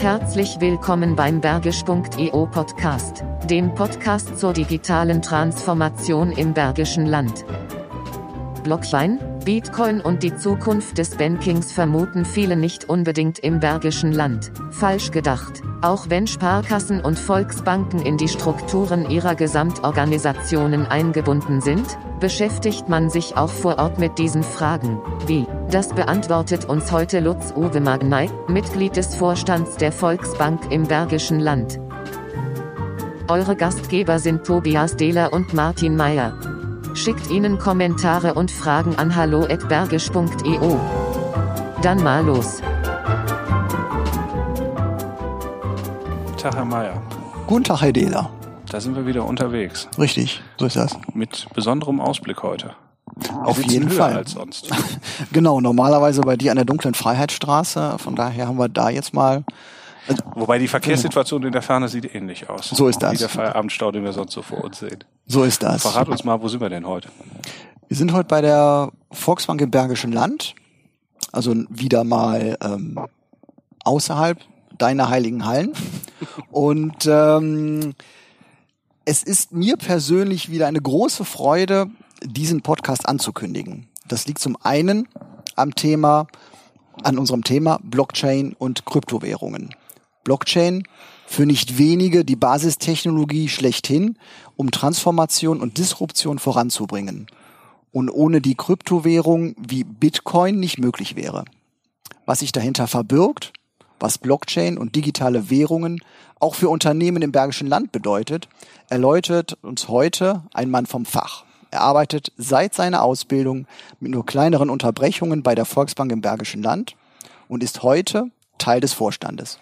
Herzlich willkommen beim Bergisch.eu Podcast, dem Podcast zur digitalen Transformation im Bergischen Land. Blockchain, Bitcoin und die Zukunft des Bankings vermuten viele nicht unbedingt im Bergischen Land. Falsch gedacht. Auch wenn Sparkassen und Volksbanken in die Strukturen ihrer Gesamtorganisationen eingebunden sind, beschäftigt man sich auch vor Ort mit diesen Fragen. Wie? Das beantwortet uns heute Lutz Uwe Magnay, Mitglied des Vorstands der Volksbank im Bergischen Land. Eure Gastgeber sind Tobias Dehler und Martin Meyer. Schickt ihnen Kommentare und Fragen an hallo@bergisch.eu. Dann mal los. Tag, Herr Mayer. Guten Tag, Herr Dehler. Da sind wir wieder unterwegs. Richtig, so ist das. Mit besonderem Ausblick heute. Auf jeden höher Fall. als sonst. Genau, normalerweise bei dir an der dunklen Freiheitsstraße. Von daher haben wir da jetzt mal. Wobei die Verkehrssituation in der Ferne sieht ähnlich aus. So ist das. Wie der Feierabendstau, den wir sonst so vor uns sehen. So ist das. Verrat uns mal, wo sind wir denn heute? Wir sind heute bei der Volksbank im Bergischen Land. Also wieder mal ähm, außerhalb deiner heiligen Hallen. Und ähm, es ist mir persönlich wieder eine große Freude, diesen Podcast anzukündigen. Das liegt zum einen am Thema, an unserem Thema Blockchain und Kryptowährungen. Blockchain für nicht wenige die Basistechnologie schlechthin, um Transformation und Disruption voranzubringen. Und ohne die Kryptowährung wie Bitcoin nicht möglich wäre. Was sich dahinter verbirgt, was Blockchain und digitale Währungen auch für Unternehmen im Bergischen Land bedeutet, erläutert uns heute ein Mann vom Fach. Er arbeitet seit seiner Ausbildung mit nur kleineren Unterbrechungen bei der Volksbank im Bergischen Land und ist heute Teil des Vorstandes.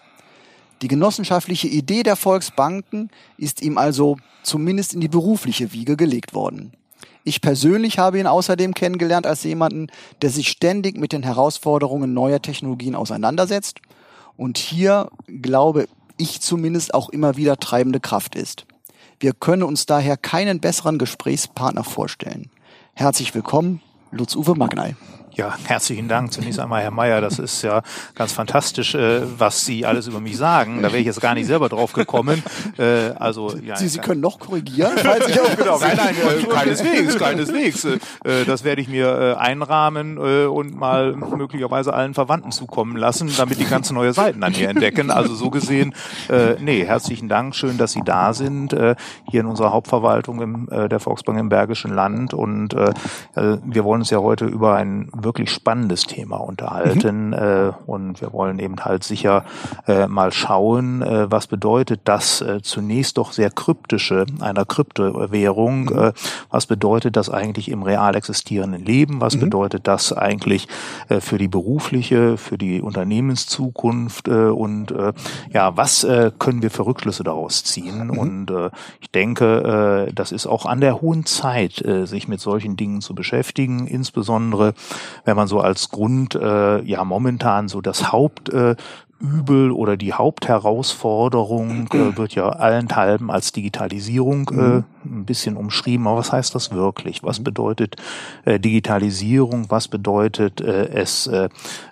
Die genossenschaftliche Idee der Volksbanken ist ihm also zumindest in die berufliche Wiege gelegt worden. Ich persönlich habe ihn außerdem kennengelernt als jemanden, der sich ständig mit den Herausforderungen neuer Technologien auseinandersetzt und hier, glaube ich zumindest, auch immer wieder treibende Kraft ist. Wir können uns daher keinen besseren Gesprächspartner vorstellen. Herzlich willkommen, Lutz-Uwe Magnay. Ja, herzlichen Dank zunächst einmal, Herr Mayer. Das ist ja ganz fantastisch, äh, was Sie alles über mich sagen. Da wäre ich jetzt gar nicht selber drauf gekommen. Äh, also, ja, Sie, Sie können noch korrigieren, falls ich auch genau, nein, nein, äh, keineswegs, keineswegs. Äh, das werde ich mir äh, einrahmen äh, und mal möglicherweise allen Verwandten zukommen lassen, damit die ganz neue Seiten an mir entdecken. Also so gesehen, äh, nee, herzlichen Dank, schön, dass Sie da sind, äh, hier in unserer Hauptverwaltung im, äh, der Volksbank im Bergischen Land. Und äh, äh, wir wollen uns ja heute über ein wirklich spannendes Thema unterhalten. Mhm. Äh, und wir wollen eben halt sicher äh, mal schauen, äh, was bedeutet das äh, zunächst doch sehr kryptische einer Kryptowährung. Mhm. Äh, was bedeutet das eigentlich im real existierenden Leben? Was mhm. bedeutet das eigentlich äh, für die berufliche, für die Unternehmenszukunft? Und ja, was können wir für Rückschlüsse daraus ziehen? Mhm. Und ich denke, das ist auch an der hohen Zeit, sich mit solchen Dingen zu beschäftigen, insbesondere wenn man so als Grund äh, ja momentan so das Haupt äh, Übel oder die Hauptherausforderung äh, wird ja allenthalben als Digitalisierung äh, ein bisschen umschrieben. Aber was heißt das wirklich? Was bedeutet äh, Digitalisierung? Was bedeutet äh, es, äh,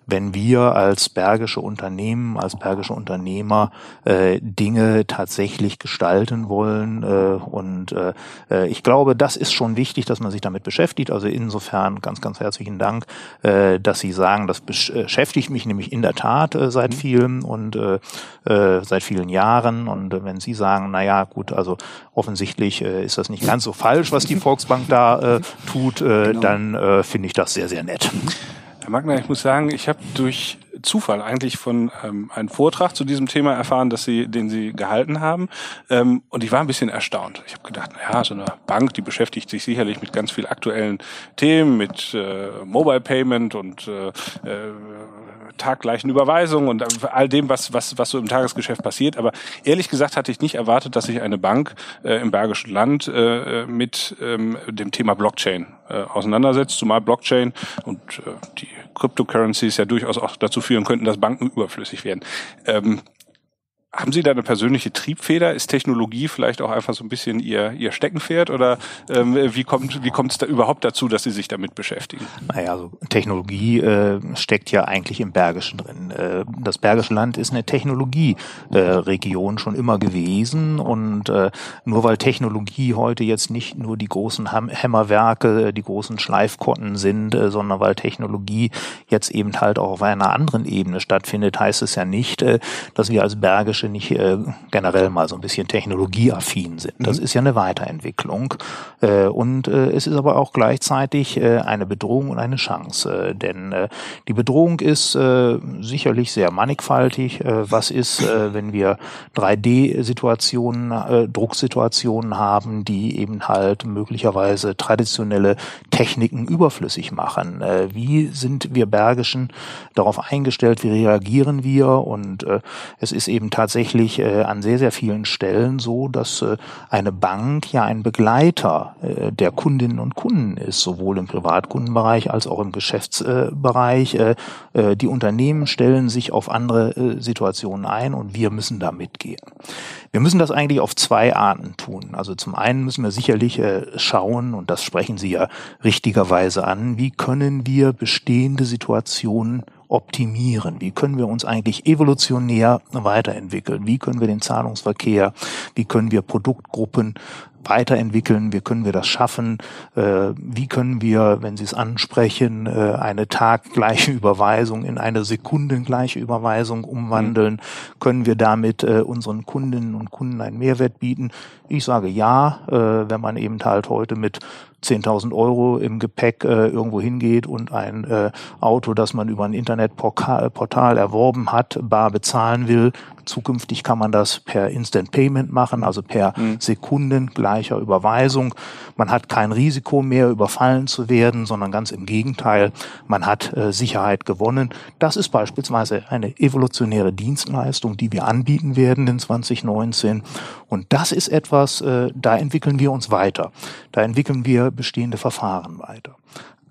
wenn wir als bergische Unternehmen, als bergische Unternehmer äh, Dinge tatsächlich gestalten wollen? Äh, und äh, äh, ich glaube, das ist schon wichtig, dass man sich damit beschäftigt. Also insofern ganz, ganz herzlichen Dank, äh, dass Sie sagen, das beschäftigt mich nämlich in der Tat äh, seit vielen und äh, äh, seit vielen Jahren. Und äh, wenn Sie sagen, na ja, gut, also offensichtlich äh, ist das nicht ganz so falsch, was die Volksbank da äh, tut, äh, genau. dann äh, finde ich das sehr, sehr nett. Herr Magner, ich muss sagen, ich habe durch Zufall eigentlich von ähm, einem Vortrag zu diesem Thema erfahren, dass sie, den sie gehalten haben. Ähm, und ich war ein bisschen erstaunt. Ich habe gedacht, na ja, so eine Bank, die beschäftigt sich sicherlich mit ganz viel aktuellen Themen, mit äh, Mobile Payment und äh, äh, taggleichen Überweisungen und all dem, was, was, was so im Tagesgeschäft passiert. Aber ehrlich gesagt hatte ich nicht erwartet, dass sich eine Bank äh, im Bergischen Land äh, mit ähm, dem Thema Blockchain äh, auseinandersetzt, zumal Blockchain und äh, die Cryptocurrencies ja durchaus auch dazu führen könnten, dass Banken überflüssig werden. Ähm, haben Sie da eine persönliche Triebfeder? Ist Technologie vielleicht auch einfach so ein bisschen Ihr, Ihr Steckenpferd oder ähm, wie kommt wie kommt es da überhaupt dazu, dass Sie sich damit beschäftigen? Naja, also Technologie äh, steckt ja eigentlich im Bergischen drin. Äh, das Bergische Land ist eine Technologieregion äh, schon immer gewesen und äh, nur weil Technologie heute jetzt nicht nur die großen Hämmerwerke, die großen Schleifkotten sind, äh, sondern weil Technologie jetzt eben halt auch auf einer anderen Ebene stattfindet, heißt es ja nicht, äh, dass wir als Bergische Branche nicht äh, generell mal so ein bisschen technologieaffin sind. Das mhm. ist ja eine Weiterentwicklung. Äh, und äh, es ist aber auch gleichzeitig äh, eine Bedrohung und eine Chance. Äh, denn äh, die Bedrohung ist äh, sicherlich sehr mannigfaltig. Äh, was ist, äh, wenn wir 3D-Situationen, äh, Drucksituationen haben, die eben halt möglicherweise traditionelle Techniken überflüssig machen? Äh, wie sind wir Bergischen darauf eingestellt? Wie reagieren wir? Und äh, es ist eben tatsächlich tatsächlich äh, an sehr, sehr vielen Stellen so, dass äh, eine Bank ja ein Begleiter äh, der Kundinnen und Kunden ist, sowohl im Privatkundenbereich als auch im Geschäftsbereich. Äh, äh, die Unternehmen stellen sich auf andere äh, Situationen ein und wir müssen da mitgehen. Wir müssen das eigentlich auf zwei Arten tun. Also zum einen müssen wir sicherlich schauen, und das sprechen Sie ja richtigerweise an, wie können wir bestehende Situationen optimieren? Wie können wir uns eigentlich evolutionär weiterentwickeln? Wie können wir den Zahlungsverkehr, wie können wir Produktgruppen weiterentwickeln? Wie können wir das schaffen? Äh, wie können wir, wenn Sie es ansprechen, äh, eine taggleiche Überweisung in eine sekundengleiche Überweisung umwandeln? Mhm. Können wir damit äh, unseren Kundinnen und Kunden einen Mehrwert bieten? Ich sage ja, wenn man eben halt heute mit 10.000 Euro im Gepäck äh, irgendwo hingeht und ein äh, Auto, das man über ein Internetportal erworben hat, bar bezahlen will. Zukünftig kann man das per Instant Payment machen, also per mhm. Sekunden gleicher Überweisung. Man hat kein Risiko mehr, überfallen zu werden, sondern ganz im Gegenteil, man hat äh, Sicherheit gewonnen. Das ist beispielsweise eine evolutionäre Dienstleistung, die wir anbieten werden in 2019. Und das ist etwas, äh, da entwickeln wir uns weiter. Da entwickeln wir bestehende Verfahren weiter.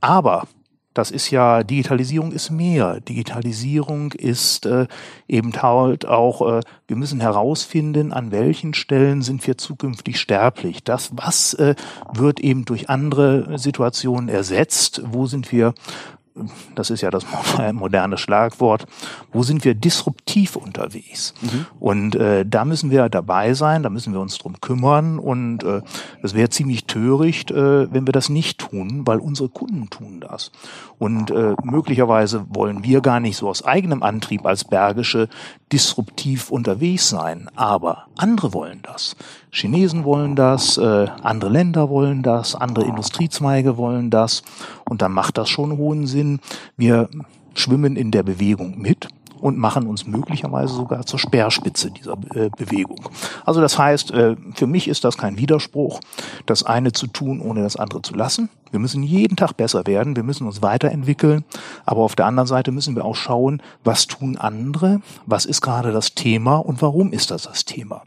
Aber das ist ja, Digitalisierung ist mehr. Digitalisierung ist äh, eben halt auch, äh, wir müssen herausfinden, an welchen Stellen sind wir zukünftig sterblich. Das, was äh, wird eben durch andere Situationen ersetzt? Wo sind wir das ist ja das moderne Schlagwort, wo sind wir disruptiv unterwegs? Mhm. Und äh, da müssen wir dabei sein, da müssen wir uns drum kümmern und äh, das wäre ziemlich töricht, äh, wenn wir das nicht tun, weil unsere Kunden tun das. Und äh, möglicherweise wollen wir gar nicht so aus eigenem Antrieb als Bergische disruptiv unterwegs sein, aber andere wollen das. Chinesen wollen das, äh, andere Länder wollen das, andere Industriezweige wollen das. Und dann macht das schon hohen Sinn. Wir schwimmen in der Bewegung mit und machen uns möglicherweise sogar zur Speerspitze dieser äh, Bewegung. Also das heißt, äh, für mich ist das kein Widerspruch, das eine zu tun, ohne das andere zu lassen. Wir müssen jeden Tag besser werden, wir müssen uns weiterentwickeln, aber auf der anderen Seite müssen wir auch schauen, was tun andere, was ist gerade das Thema und warum ist das das Thema.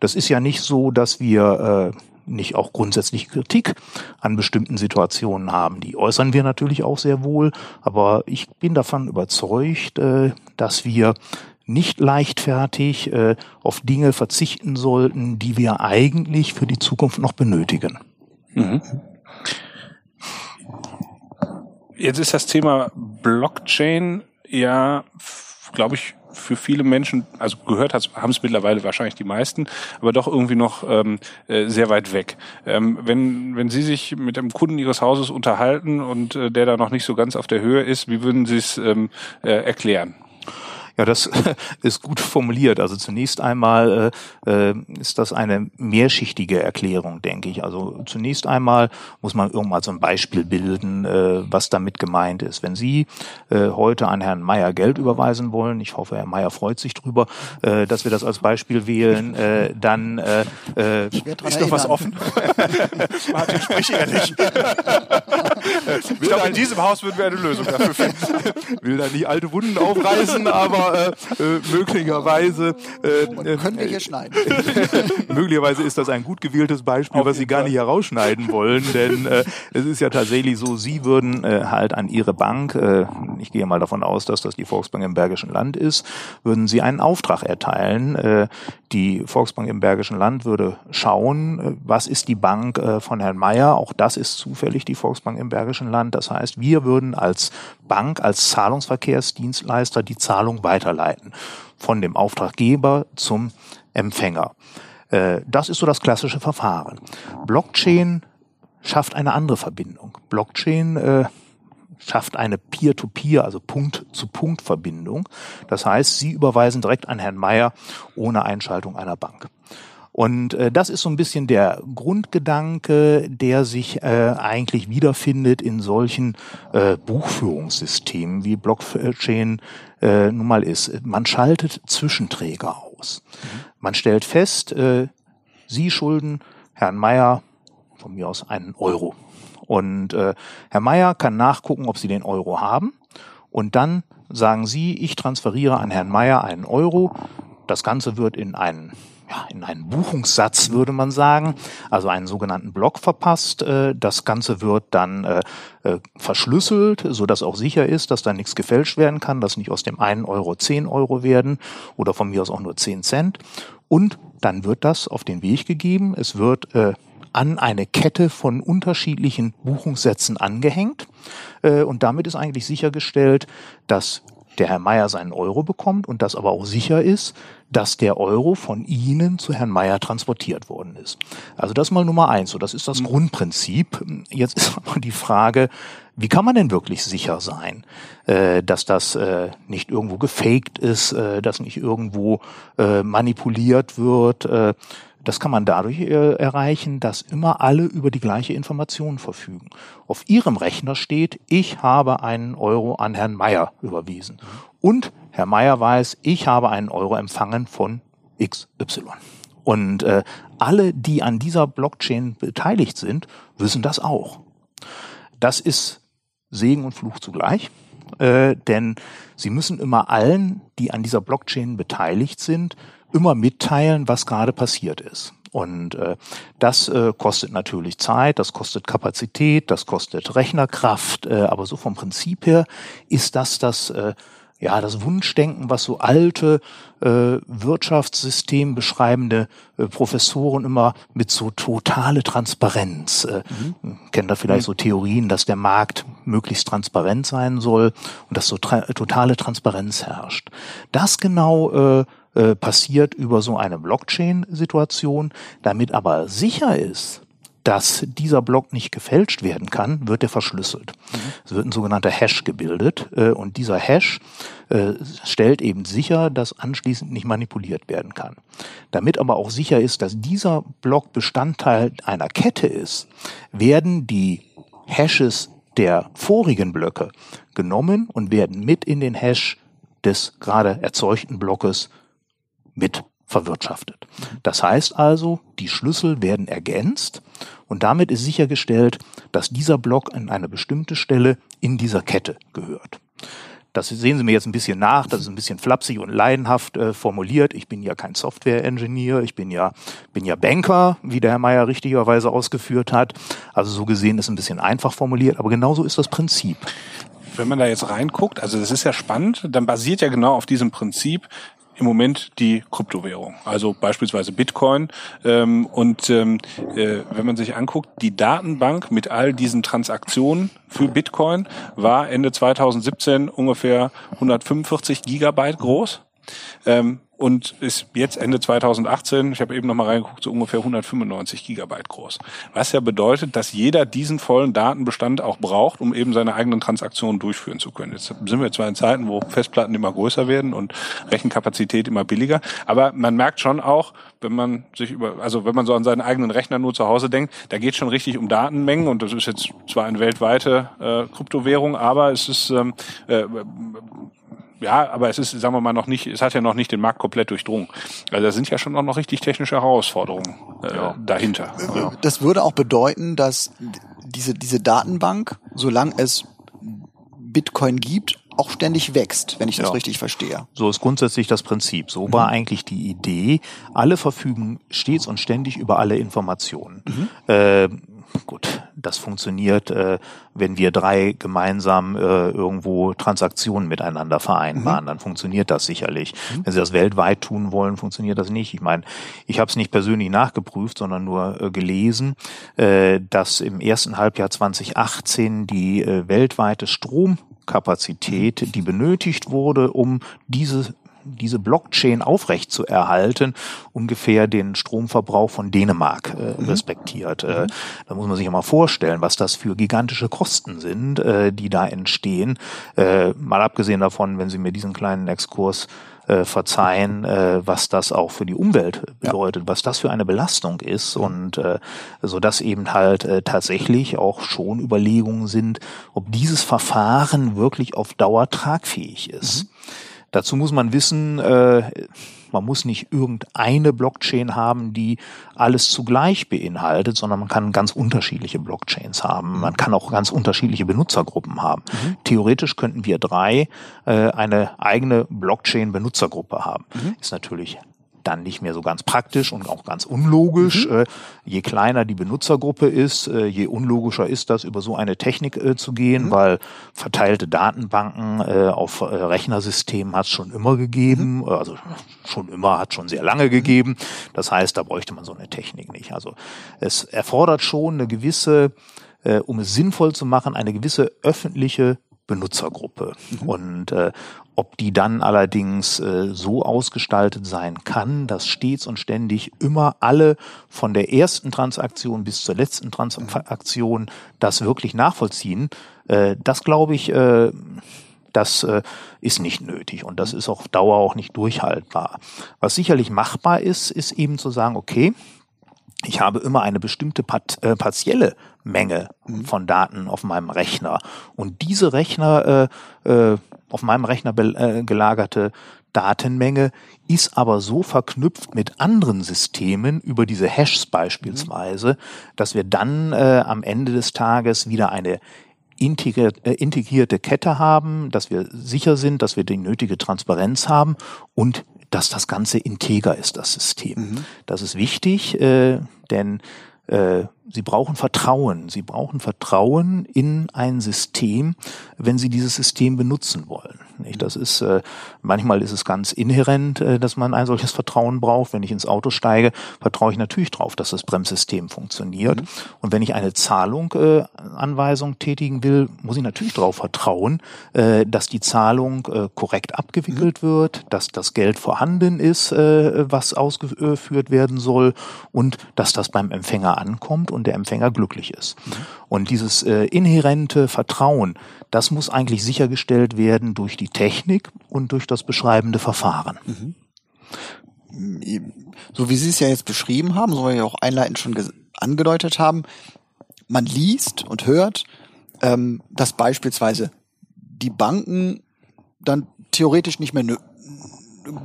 Das ist ja nicht so, dass wir äh, nicht auch grundsätzlich Kritik an bestimmten Situationen haben. Die äußern wir natürlich auch sehr wohl, aber ich bin davon überzeugt, äh, dass wir nicht leichtfertig äh, auf Dinge verzichten sollten, die wir eigentlich für die Zukunft noch benötigen. Mhm. Jetzt ist das Thema Blockchain ja, glaube ich, für viele Menschen, also gehört haben es mittlerweile wahrscheinlich die meisten, aber doch irgendwie noch ähm, äh, sehr weit weg. Ähm, wenn, wenn Sie sich mit einem Kunden Ihres Hauses unterhalten und äh, der da noch nicht so ganz auf der Höhe ist, wie würden Sie es ähm, äh, erklären? Ja, das ist gut formuliert. Also zunächst einmal äh, äh, ist das eine mehrschichtige Erklärung, denke ich. Also zunächst einmal muss man irgendwann so ein Beispiel bilden, äh, was damit gemeint ist. Wenn Sie äh, heute an Herrn Meier Geld überweisen wollen, ich hoffe, Herr Meier freut sich drüber, äh, dass wir das als Beispiel wählen, äh, dann äh, äh, ist noch was offen. Martin, sprich ehrlich. ich glaube, in diesem Haus würden wir eine Lösung dafür finden. Will da nicht alte Wunden aufreißen, aber aber äh, äh, möglicherweise äh, Können wir hier schneiden? möglicherweise ist das ein gut gewähltes Beispiel, Auf was Sie gar nicht herausschneiden wollen, denn äh, es ist ja tatsächlich so, Sie würden äh, halt an Ihre Bank, äh, ich gehe mal davon aus, dass das die Volksbank im Bergischen Land ist, würden Sie einen Auftrag erteilen. Äh, die Volksbank im Bergischen Land würde schauen, äh, was ist die Bank äh, von Herrn Mayer. Auch das ist zufällig die Volksbank im Bergischen Land. Das heißt, wir würden als Bank, als Zahlungsverkehrsdienstleister die Zahlung weiterleiten von dem Auftraggeber zum Empfänger. Äh, Das ist so das klassische Verfahren. Blockchain schafft eine andere Verbindung. Blockchain äh, schafft eine Peer-to-Peer, also Punkt-zu-Punkt-Verbindung. Das heißt, Sie überweisen direkt an Herrn Mayer ohne Einschaltung einer Bank. Und äh, das ist so ein bisschen der Grundgedanke, der sich äh, eigentlich wiederfindet in solchen äh, Buchführungssystemen, wie Blockchain äh, nun mal ist. Man schaltet Zwischenträger aus. Man stellt fest, äh, Sie schulden Herrn Mayer von mir aus einen Euro. Und äh, Herr Mayer kann nachgucken, ob Sie den Euro haben. Und dann sagen Sie, ich transferiere an Herrn Mayer einen Euro. Das Ganze wird in einen ja, in einen Buchungssatz würde man sagen, also einen sogenannten Block verpasst. Äh, Das Ganze wird dann äh, äh, verschlüsselt, so dass auch sicher ist, dass da nichts gefälscht werden kann, dass nicht aus dem einen Euro zehn Euro werden oder von mir aus auch nur zehn Cent. Und dann wird das auf den Weg gegeben. Es wird an eine Kette von unterschiedlichen Buchungssätzen angehängt. Und damit ist eigentlich sichergestellt, dass der Herr Meier seinen Euro bekommt und dass aber auch sicher ist, dass der Euro von Ihnen zu Herrn Meier transportiert worden ist. Also das mal Nummer eins. So, das ist das Grundprinzip. Jetzt ist aber die Frage, wie kann man denn wirklich sicher sein, äh, dass das äh, nicht irgendwo gefaked ist, äh, dass nicht irgendwo manipuliert wird? Das kann man dadurch äh, erreichen, dass immer alle über die gleiche Information verfügen. Auf Ihrem Rechner steht, ich habe einen Euro an Herrn Meier überwiesen. Und Herr Meier weiß, ich habe einen Euro empfangen von XY. Und äh, alle, die an dieser Blockchain beteiligt sind, wissen das auch. Das ist Segen und Fluch zugleich, äh, denn sie müssen immer allen, die an dieser Blockchain beteiligt sind, immer mitteilen, was gerade passiert ist. Und äh, das äh, kostet natürlich Zeit, das kostet Kapazität, das kostet Rechnerkraft, äh, aber so vom Prinzip her ist das das äh, ja das Wunschdenken, was so alte äh, Wirtschaftssystem beschreibende äh, Professoren immer mit so totale Transparenz äh, kennen da vielleicht so Theorien, dass der Markt möglichst transparent sein soll und dass so tra totale Transparenz herrscht. Das genau äh, äh, passiert über so eine Blockchain-Situation. Damit aber sicher ist, dass dieser Block nicht gefälscht werden kann, wird er verschlüsselt. Es wird ein sogenannter Hash gebildet äh, und dieser Hash äh, stellt eben sicher, dass anschließend nicht manipuliert werden kann. Damit aber auch sicher ist, dass dieser Block Bestandteil einer Kette ist, werden die Hashes der vorigen Blöcke genommen und werden mit in den Hash des gerade erzeugten Blockes mit verwirtschaftet. Das heißt also, die Schlüssel werden ergänzt und damit ist sichergestellt, dass dieser Block an eine bestimmte Stelle in dieser Kette gehört. Das sehen Sie mir jetzt ein bisschen nach, das ist ein bisschen flapsig und leidenhaft äh, formuliert. Ich bin ja kein Software-Engineer, ich bin ja, bin ja Banker, wie der Herr Meier richtigerweise ausgeführt hat. Also so gesehen ist ein bisschen einfach formuliert, aber genauso ist das Prinzip. Wenn man da jetzt reinguckt, also das ist ja spannend, dann basiert ja genau auf diesem Prinzip im Moment die Kryptowährung, also beispielsweise Bitcoin. Ähm, und ähm, äh, wenn man sich anguckt, die Datenbank mit all diesen Transaktionen für Bitcoin war Ende 2017 ungefähr 145 Gigabyte groß. Ähm, und ist jetzt Ende 2018, ich habe eben noch mal reingeguckt, so ungefähr 195 Gigabyte groß. Was ja bedeutet, dass jeder diesen vollen Datenbestand auch braucht, um eben seine eigenen Transaktionen durchführen zu können. Jetzt sind wir zwar in Zeiten, wo Festplatten immer größer werden und Rechenkapazität immer billiger, aber man merkt schon auch, wenn man sich über, also wenn man so an seinen eigenen Rechner nur zu Hause denkt, da geht schon richtig um Datenmengen und das ist jetzt zwar eine weltweite äh, Kryptowährung, aber es ist ähm, äh, ja, aber es ist, sagen wir mal, noch nicht, es hat ja noch nicht den Markt komplett durchdrungen. Also da sind ja schon auch noch richtig technische Herausforderungen äh, dahinter. Ja. Das würde auch bedeuten, dass diese, diese Datenbank, solange es Bitcoin gibt, auch ständig wächst, wenn ich das Ja. richtig verstehe. So ist grundsätzlich das Prinzip. So war eigentlich die Idee. Alle verfügen stets und ständig über alle Informationen. Äh, gut, das funktioniert, äh, wenn wir drei gemeinsam äh, irgendwo Transaktionen miteinander vereinbaren. Dann funktioniert das sicherlich. Wenn Sie das weltweit tun wollen, funktioniert das nicht. Ich meine, ich habe es nicht persönlich nachgeprüft, sondern nur äh, gelesen, äh, dass im ersten Halbjahr 2018 die äh, weltweite Stromkapazität, die benötigt wurde, um diese diese Blockchain aufrecht zu erhalten, ungefähr den Stromverbrauch von Dänemark äh, respektiert. Äh, da muss man sich ja mal vorstellen, was das für gigantische Kosten sind, äh, die da entstehen. Äh, mal abgesehen davon, wenn Sie mir diesen kleinen Exkurs äh, verzeihen, äh, was das auch für die Umwelt bedeutet, was das für eine Belastung ist und äh, so dass eben halt äh, tatsächlich auch schon Überlegungen sind, ob dieses Verfahren wirklich auf Dauer tragfähig ist. Dazu muss man wissen, äh, man muss nicht irgendeine Blockchain haben, die alles zugleich beinhaltet, sondern man kann ganz unterschiedliche Blockchains haben. Man kann auch ganz unterschiedliche Benutzergruppen haben. Theoretisch könnten wir drei äh, eine eigene Blockchain-Benutzergruppe haben. Ist natürlich dann nicht mehr so ganz praktisch und auch ganz unlogisch. Äh, je kleiner die Benutzergruppe ist, äh, je unlogischer ist das, über so eine Technik äh, zu gehen, weil verteilte Datenbanken äh, auf äh, Rechnersystemen hat es schon immer gegeben, äh, also schon immer, hat schon sehr lange gegeben. Das heißt, da bräuchte man so eine Technik nicht. Also es erfordert schon eine gewisse, um es sinnvoll zu machen, eine gewisse öffentliche Benutzergruppe. Und äh, ob die dann allerdings äh, so ausgestaltet sein kann, dass stets und ständig immer alle von der ersten Transaktion bis zur letzten Transaktion das wirklich nachvollziehen, äh, das glaube ich, äh, das äh, ist nicht nötig und das ist auf Dauer auch nicht durchhaltbar. Was sicherlich machbar ist, ist eben zu sagen, okay, ich habe immer eine bestimmte part, äh, partielle Menge von Daten auf meinem Rechner. Und diese Rechner, äh, äh, auf meinem Rechner äh, gelagerte Datenmenge ist aber so verknüpft mit anderen Systemen über diese Hashes beispielsweise, dass wir dann äh, am Ende des Tages wieder eine integriert, äh, integrierte Kette haben, dass wir sicher sind, dass wir die nötige Transparenz haben und dass das Ganze integer ist, das System. Das ist wichtig, äh, denn äh, Sie brauchen Vertrauen. Sie brauchen Vertrauen in ein System, wenn Sie dieses System benutzen wollen. Nicht? Das ist äh, manchmal ist es ganz inhärent, äh, dass man ein solches Vertrauen braucht. Wenn ich ins Auto steige, vertraue ich natürlich darauf, dass das Bremssystem funktioniert. Und wenn ich eine Zahlung äh, Anweisung tätigen will, muss ich natürlich darauf vertrauen, äh, dass die Zahlung äh, korrekt abgewickelt wird, dass das Geld vorhanden ist, äh, was ausgeführt werden soll und dass das beim Empfänger ankommt und der Empfänger glücklich ist. Und dieses äh, inhärente Vertrauen, das muss eigentlich sichergestellt werden durch die Technik und durch das beschreibende Verfahren. so wie Sie es ja jetzt beschrieben haben, so wie wir auch einleitend schon angedeutet haben, man liest und hört, ähm, dass beispielsweise die Banken dann theoretisch nicht mehr nö-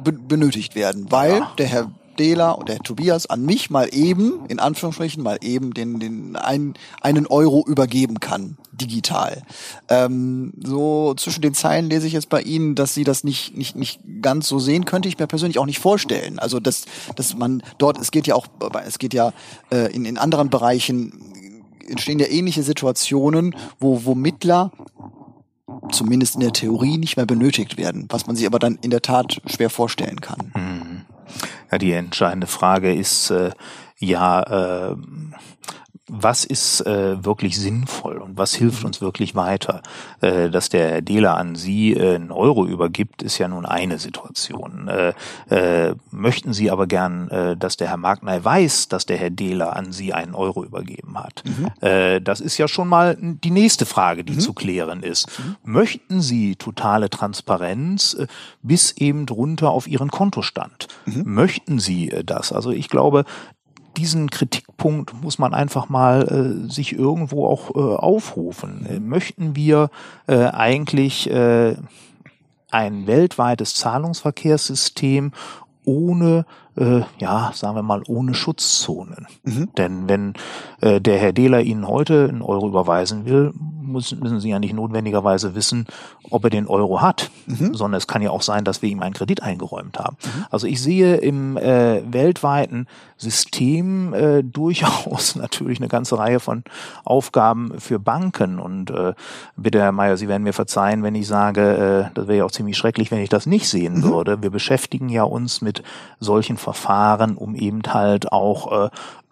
be benötigt werden, weil der Herr Dehler und der Tobias an mich mal eben, in Anführungsstrichen, mal eben den, den ein, einen Euro übergeben kann, digital. Ähm, so zwischen den Zeilen lese ich jetzt bei Ihnen, dass Sie das nicht, nicht, nicht ganz so sehen, könnte ich mir persönlich auch nicht vorstellen. Also dass, dass man dort, es geht ja auch, es geht ja äh, in, in anderen Bereichen entstehen ja ähnliche Situationen, wo, wo Mittler zumindest in der Theorie nicht mehr benötigt werden, was man sich aber dann in der Tat schwer vorstellen kann. Ja, die entscheidende Frage ist äh, ja, äh, was ist äh, wirklich sinnvoll und was hilft uns wirklich weiter? Äh, dass der Dealer an Sie äh, einen Euro übergibt, ist ja nun eine Situation. Äh, äh, möchten Sie aber gern, äh, dass der Herr Magnay weiß, dass der Herr Dealer an Sie einen Euro übergeben hat? Äh, das ist ja schon mal die nächste Frage, die zu klären ist. Möchten Sie totale Transparenz äh, bis eben drunter auf Ihren Kontostand? Möchten Sie äh, das? Also ich glaube, diesen Kritikpunkt muss man einfach mal äh, sich irgendwo auch äh, aufrufen. Äh, möchten wir äh, eigentlich äh, ein weltweites Zahlungsverkehrssystem ohne, äh, ja, sagen wir mal, ohne Schutzzonen. Denn wenn äh, der Herr Dehler Ihnen heute einen Euro überweisen will, müssen, müssen Sie ja nicht notwendigerweise wissen, ob er den Euro hat, mhm. sondern es kann ja auch sein, dass wir ihm einen Kredit eingeräumt haben. Mhm. Also ich sehe im äh, weltweiten System äh, durchaus natürlich eine ganze Reihe von Aufgaben für Banken. Und äh, bitte, Herr Mayer, Sie werden mir verzeihen, wenn ich sage, äh, das wäre ja auch ziemlich schrecklich, wenn ich das nicht sehen mhm. würde. Wir beschäftigen ja uns mit solchen Verfahren, um eben halt auch äh,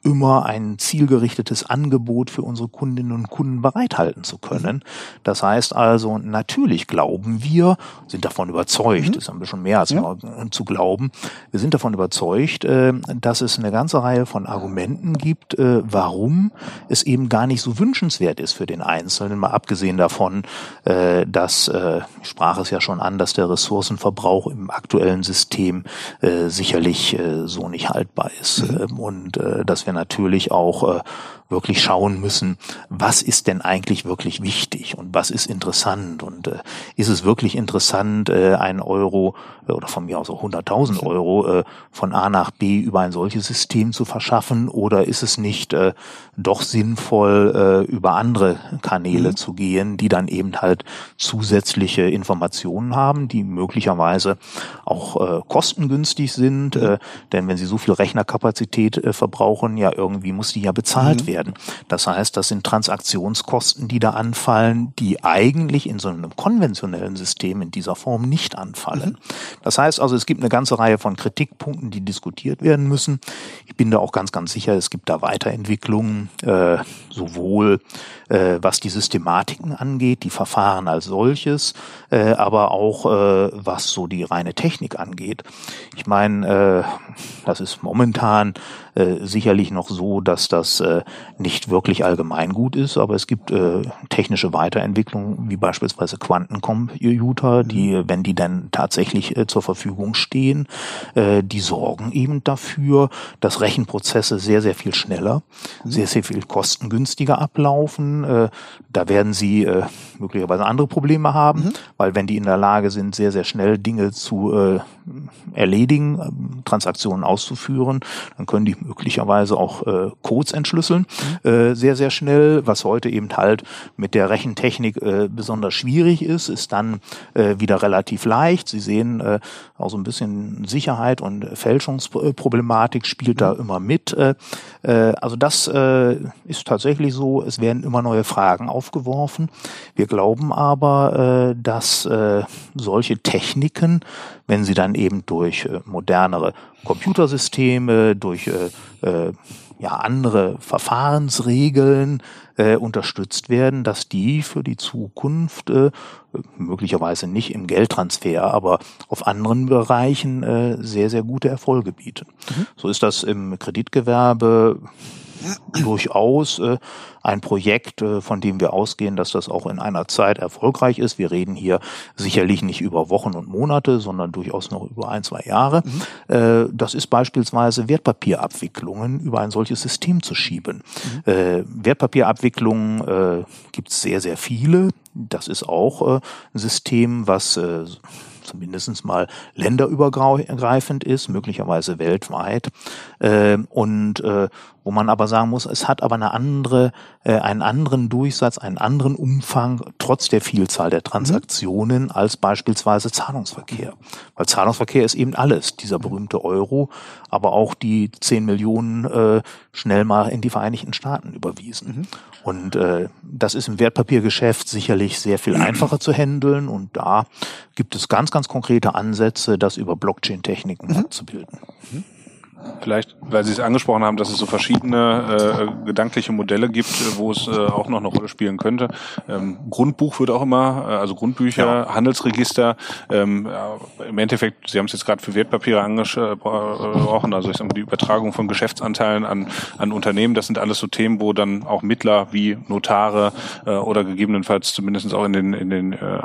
immer ein zielgerichtetes Angebot für unsere Kundinnen und Kunden bereithalten zu können. Das heißt also, natürlich glauben wir, sind davon überzeugt, mhm. ist ein bisschen mehr als ja. zu glauben, wir sind davon überzeugt, äh, dass es eine ganze Reihe von Argumenten gibt, äh, warum es eben gar nicht so wünschenswert ist für den Einzelnen, mal abgesehen davon, äh, dass, ich sprach es ja schon an, dass der Ressourcenverbrauch im aktuellen System sicherlich so nicht haltbar ist mhm. Ähm, und dass wir natürlich auch äh, wirklich schauen müssen, was ist denn eigentlich wirklich wichtig und was ist interessant und äh, ist es wirklich interessant, äh, einen Euro äh, oder von mir aus auch 100.000 Euro äh, von A nach B über ein solches System zu verschaffen oder ist es nicht äh, doch sinnvoll, äh, über andere Kanäle mhm. zu gehen, die dann eben halt zusätzliche Informationen haben, die möglicherweise auch äh, kostengünstig sind, mhm. äh, denn wenn sie so viel Rechnerkapazität äh, verbrauchen, ja irgendwie muss die ja bezahlt mhm. werden werden. Das heißt, das sind Transaktionskosten, die da anfallen, die eigentlich in so einem konventionellen System in dieser Form nicht anfallen. Mhm. Das heißt also, es gibt eine ganze Reihe von Kritikpunkten, die diskutiert werden müssen. Ich bin da auch ganz, ganz sicher, es gibt da Weiterentwicklungen, äh, sowohl äh, was die Systematiken angeht, die Verfahren als solches, äh, aber auch äh, was so die reine Technik angeht. Ich meine, äh, das ist momentan äh, sicherlich noch so, dass das äh, nicht wirklich allgemeingut ist, aber es gibt äh, technische Weiterentwicklungen, wie beispielsweise Quantencomputer, die, mhm. wenn die dann tatsächlich äh, zur Verfügung stehen, äh, die sorgen eben dafür, dass Rechenprozesse sehr, sehr viel schneller, mhm. sehr, sehr viel kostengünstiger ablaufen. Äh, da werden sie äh, möglicherweise andere Probleme haben, mhm. weil wenn die in der Lage sind, sehr, sehr schnell Dinge zu äh, erledigen, äh, Transaktionen auszuführen, dann können die möglicherweise auch äh, Codes entschlüsseln, mhm. äh, sehr, sehr schnell. Was heute eben halt mit der Rechentechnik äh, besonders schwierig ist, ist dann äh, wieder relativ leicht. Sie sehen äh, auch so ein bisschen Sicherheit und Fälschungsproblematik spielt mhm. da immer mit. Äh, äh, also das äh, ist tatsächlich so, es werden immer neue Fragen aufgeworfen. Wir glauben aber, äh, dass äh, solche Techniken, wenn sie dann eben durch äh, modernere Computersysteme, durch äh, äh, ja, andere Verfahrensregeln äh, unterstützt werden, dass die für die Zukunft äh, möglicherweise nicht im Geldtransfer, aber auf anderen Bereichen äh, sehr, sehr gute Erfolge bieten. Mhm. So ist das im Kreditgewerbe durchaus äh, ein Projekt, äh, von dem wir ausgehen, dass das auch in einer Zeit erfolgreich ist. Wir reden hier sicherlich nicht über Wochen und Monate, sondern durchaus noch über ein, zwei Jahre. Mhm. Äh, das ist beispielsweise Wertpapierabwicklungen über ein solches System zu schieben. Mhm. Äh, Wertpapierabwicklungen äh, gibt es sehr, sehr viele. Das ist auch äh, ein System, was äh, zumindest mal länderübergreifend ist, möglicherweise weltweit. Und äh, wo man aber sagen muss, es hat aber eine andere, äh, einen anderen Durchsatz, einen anderen Umfang, trotz der Vielzahl der Transaktionen, mhm. als beispielsweise Zahlungsverkehr. Weil Zahlungsverkehr ist eben alles, dieser berühmte Euro, aber auch die 10 Millionen äh, schnell mal in die Vereinigten Staaten überwiesen. Mhm. Und äh, das ist im Wertpapiergeschäft sicherlich sehr viel einfacher zu handeln und da gibt es ganz, ganz konkrete Ansätze, das über Blockchain-Techniken mhm. abzubilden. Mhm. Vielleicht, weil Sie es angesprochen haben, dass es so verschiedene äh, gedankliche Modelle gibt, wo es äh, auch noch eine Rolle spielen könnte. Ähm, Grundbuch wird auch immer, äh, also Grundbücher, ja. Handelsregister. Ähm, Im Endeffekt, Sie haben es jetzt gerade für Wertpapiere angesprochen, also ich sage mal, die Übertragung von Geschäftsanteilen an, an Unternehmen, das sind alles so Themen, wo dann auch Mittler wie Notare äh, oder gegebenenfalls zumindest auch in den, in den äh, äh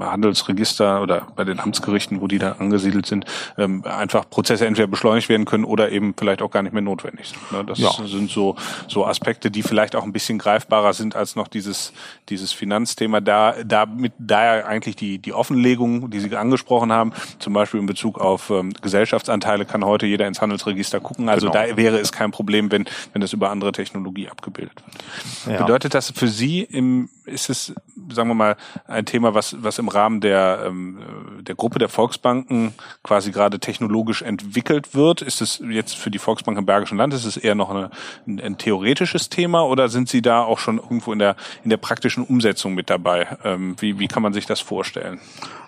Handelsregister oder bei den Amtsgerichten, wo die da angesiedelt sind, ähm, einfach Prozesse entweder beschleunigt werden können oder eben vielleicht auch gar nicht mehr notwendig sind. Ne? Das ja. sind so, so Aspekte, die vielleicht auch ein bisschen greifbarer sind als noch dieses, dieses Finanzthema. Da, da mit, daher eigentlich die, die Offenlegung, die Sie angesprochen haben, zum Beispiel in Bezug auf ähm, Gesellschaftsanteile kann heute jeder ins Handelsregister gucken. Also genau. da wäre es kein Problem, wenn, wenn das über andere Technologie abgebildet wird. Ja. Bedeutet das für Sie im, ist es, sagen wir mal, ein Thema, was, was im Rahmen der, ähm, der Gruppe der Volksbanken quasi gerade technologisch entwickelt wird? Ist es jetzt für die Volksbank im Bergischen Land, ist es eher noch eine, ein, ein, theoretisches Thema oder sind Sie da auch schon irgendwo in der, in der praktischen Umsetzung mit dabei? Ähm, wie, wie kann man sich das vorstellen?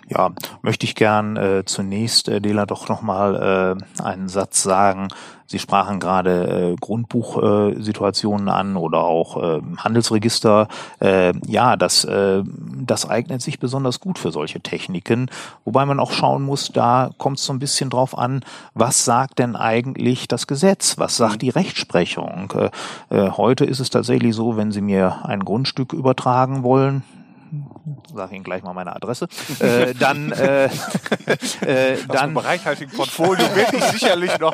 Ja, möchte ich gern äh, zunächst, äh, Dela, doch nochmal äh, einen Satz sagen. Sie sprachen gerade äh, Grundbuchsituationen äh, an oder auch äh, Handelsregister. Äh, ja, das, äh, das eignet sich besonders gut für solche Techniken. Wobei man auch schauen muss, da kommt es so ein bisschen drauf an, was sagt denn eigentlich das Gesetz? Was sagt die Rechtsprechung? Äh, äh, heute ist es tatsächlich so, wenn Sie mir ein Grundstück übertragen wollen, sage Ihnen gleich mal meine Adresse, äh, dann, äh, äh, dann Aus reichhaltigen Portfolio werde ich sicherlich noch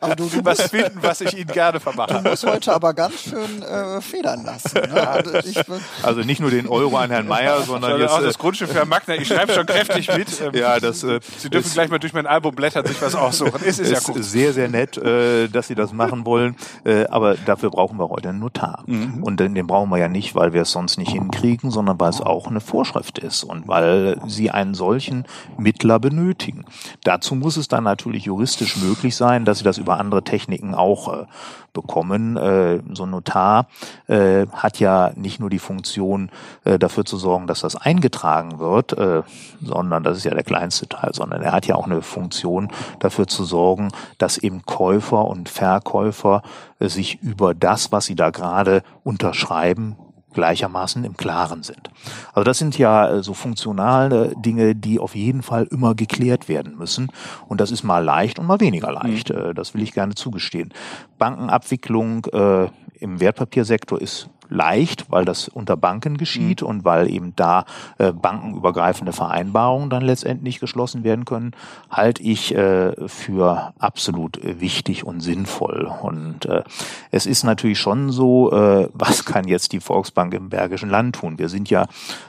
aber du, du was finden, was ich Ihnen gerne vermache. Du musst heute aber ganz schön äh, federn lassen. Ne? Also, ich, also, nicht nur den Euro an Herrn Mayer, sondern jetzt auch das äh, Grundstück für Herrn Magner. Ich schreibe schon kräftig mit. Ähm, ja, das. Äh, Sie dürfen gleich mal durch mein Album blättern, sich was aussuchen. Es ist, ist ja cool. sehr, sehr nett, äh, dass Sie das machen wollen. Äh, aber dafür brauchen wir heute einen Notar. Mhm. Und den, den brauchen wir ja nicht, weil wir es sonst nicht hinkriegen, sondern weil es auch eine Vorschrift ist und weil sie einen solchen Mittler benötigen. Dazu muss es dann natürlich juristisch möglich sein, dass sie das über andere Techniken auch äh, bekommen. Äh, so ein Notar äh, hat ja nicht nur die Funktion, äh, dafür zu sorgen, dass das eingetragen wird, äh, sondern das ist ja der kleinste Teil, sondern er hat ja auch eine Funktion, dafür zu sorgen, dass eben Käufer und Verkäufer äh, sich über das, was sie da gerade unterschreiben, gleichermaßen im Klaren sind. Also das sind ja äh, so funktionale Dinge, die auf jeden Fall immer geklärt werden müssen. Und das ist mal leicht und mal weniger leicht. Mhm. Das will ich gerne zugestehen. Bankenabwicklung äh, im Wertpapiersektor ist leicht, weil das unter Banken geschieht mhm. und weil eben da äh, bankenübergreifende Vereinbarungen dann letztendlich geschlossen werden können, halte ich äh, für absolut wichtig und sinnvoll. Und äh, es ist natürlich schon so, äh, was kann jetzt die Volksbank im Bergischen Land tun? Wir sind ja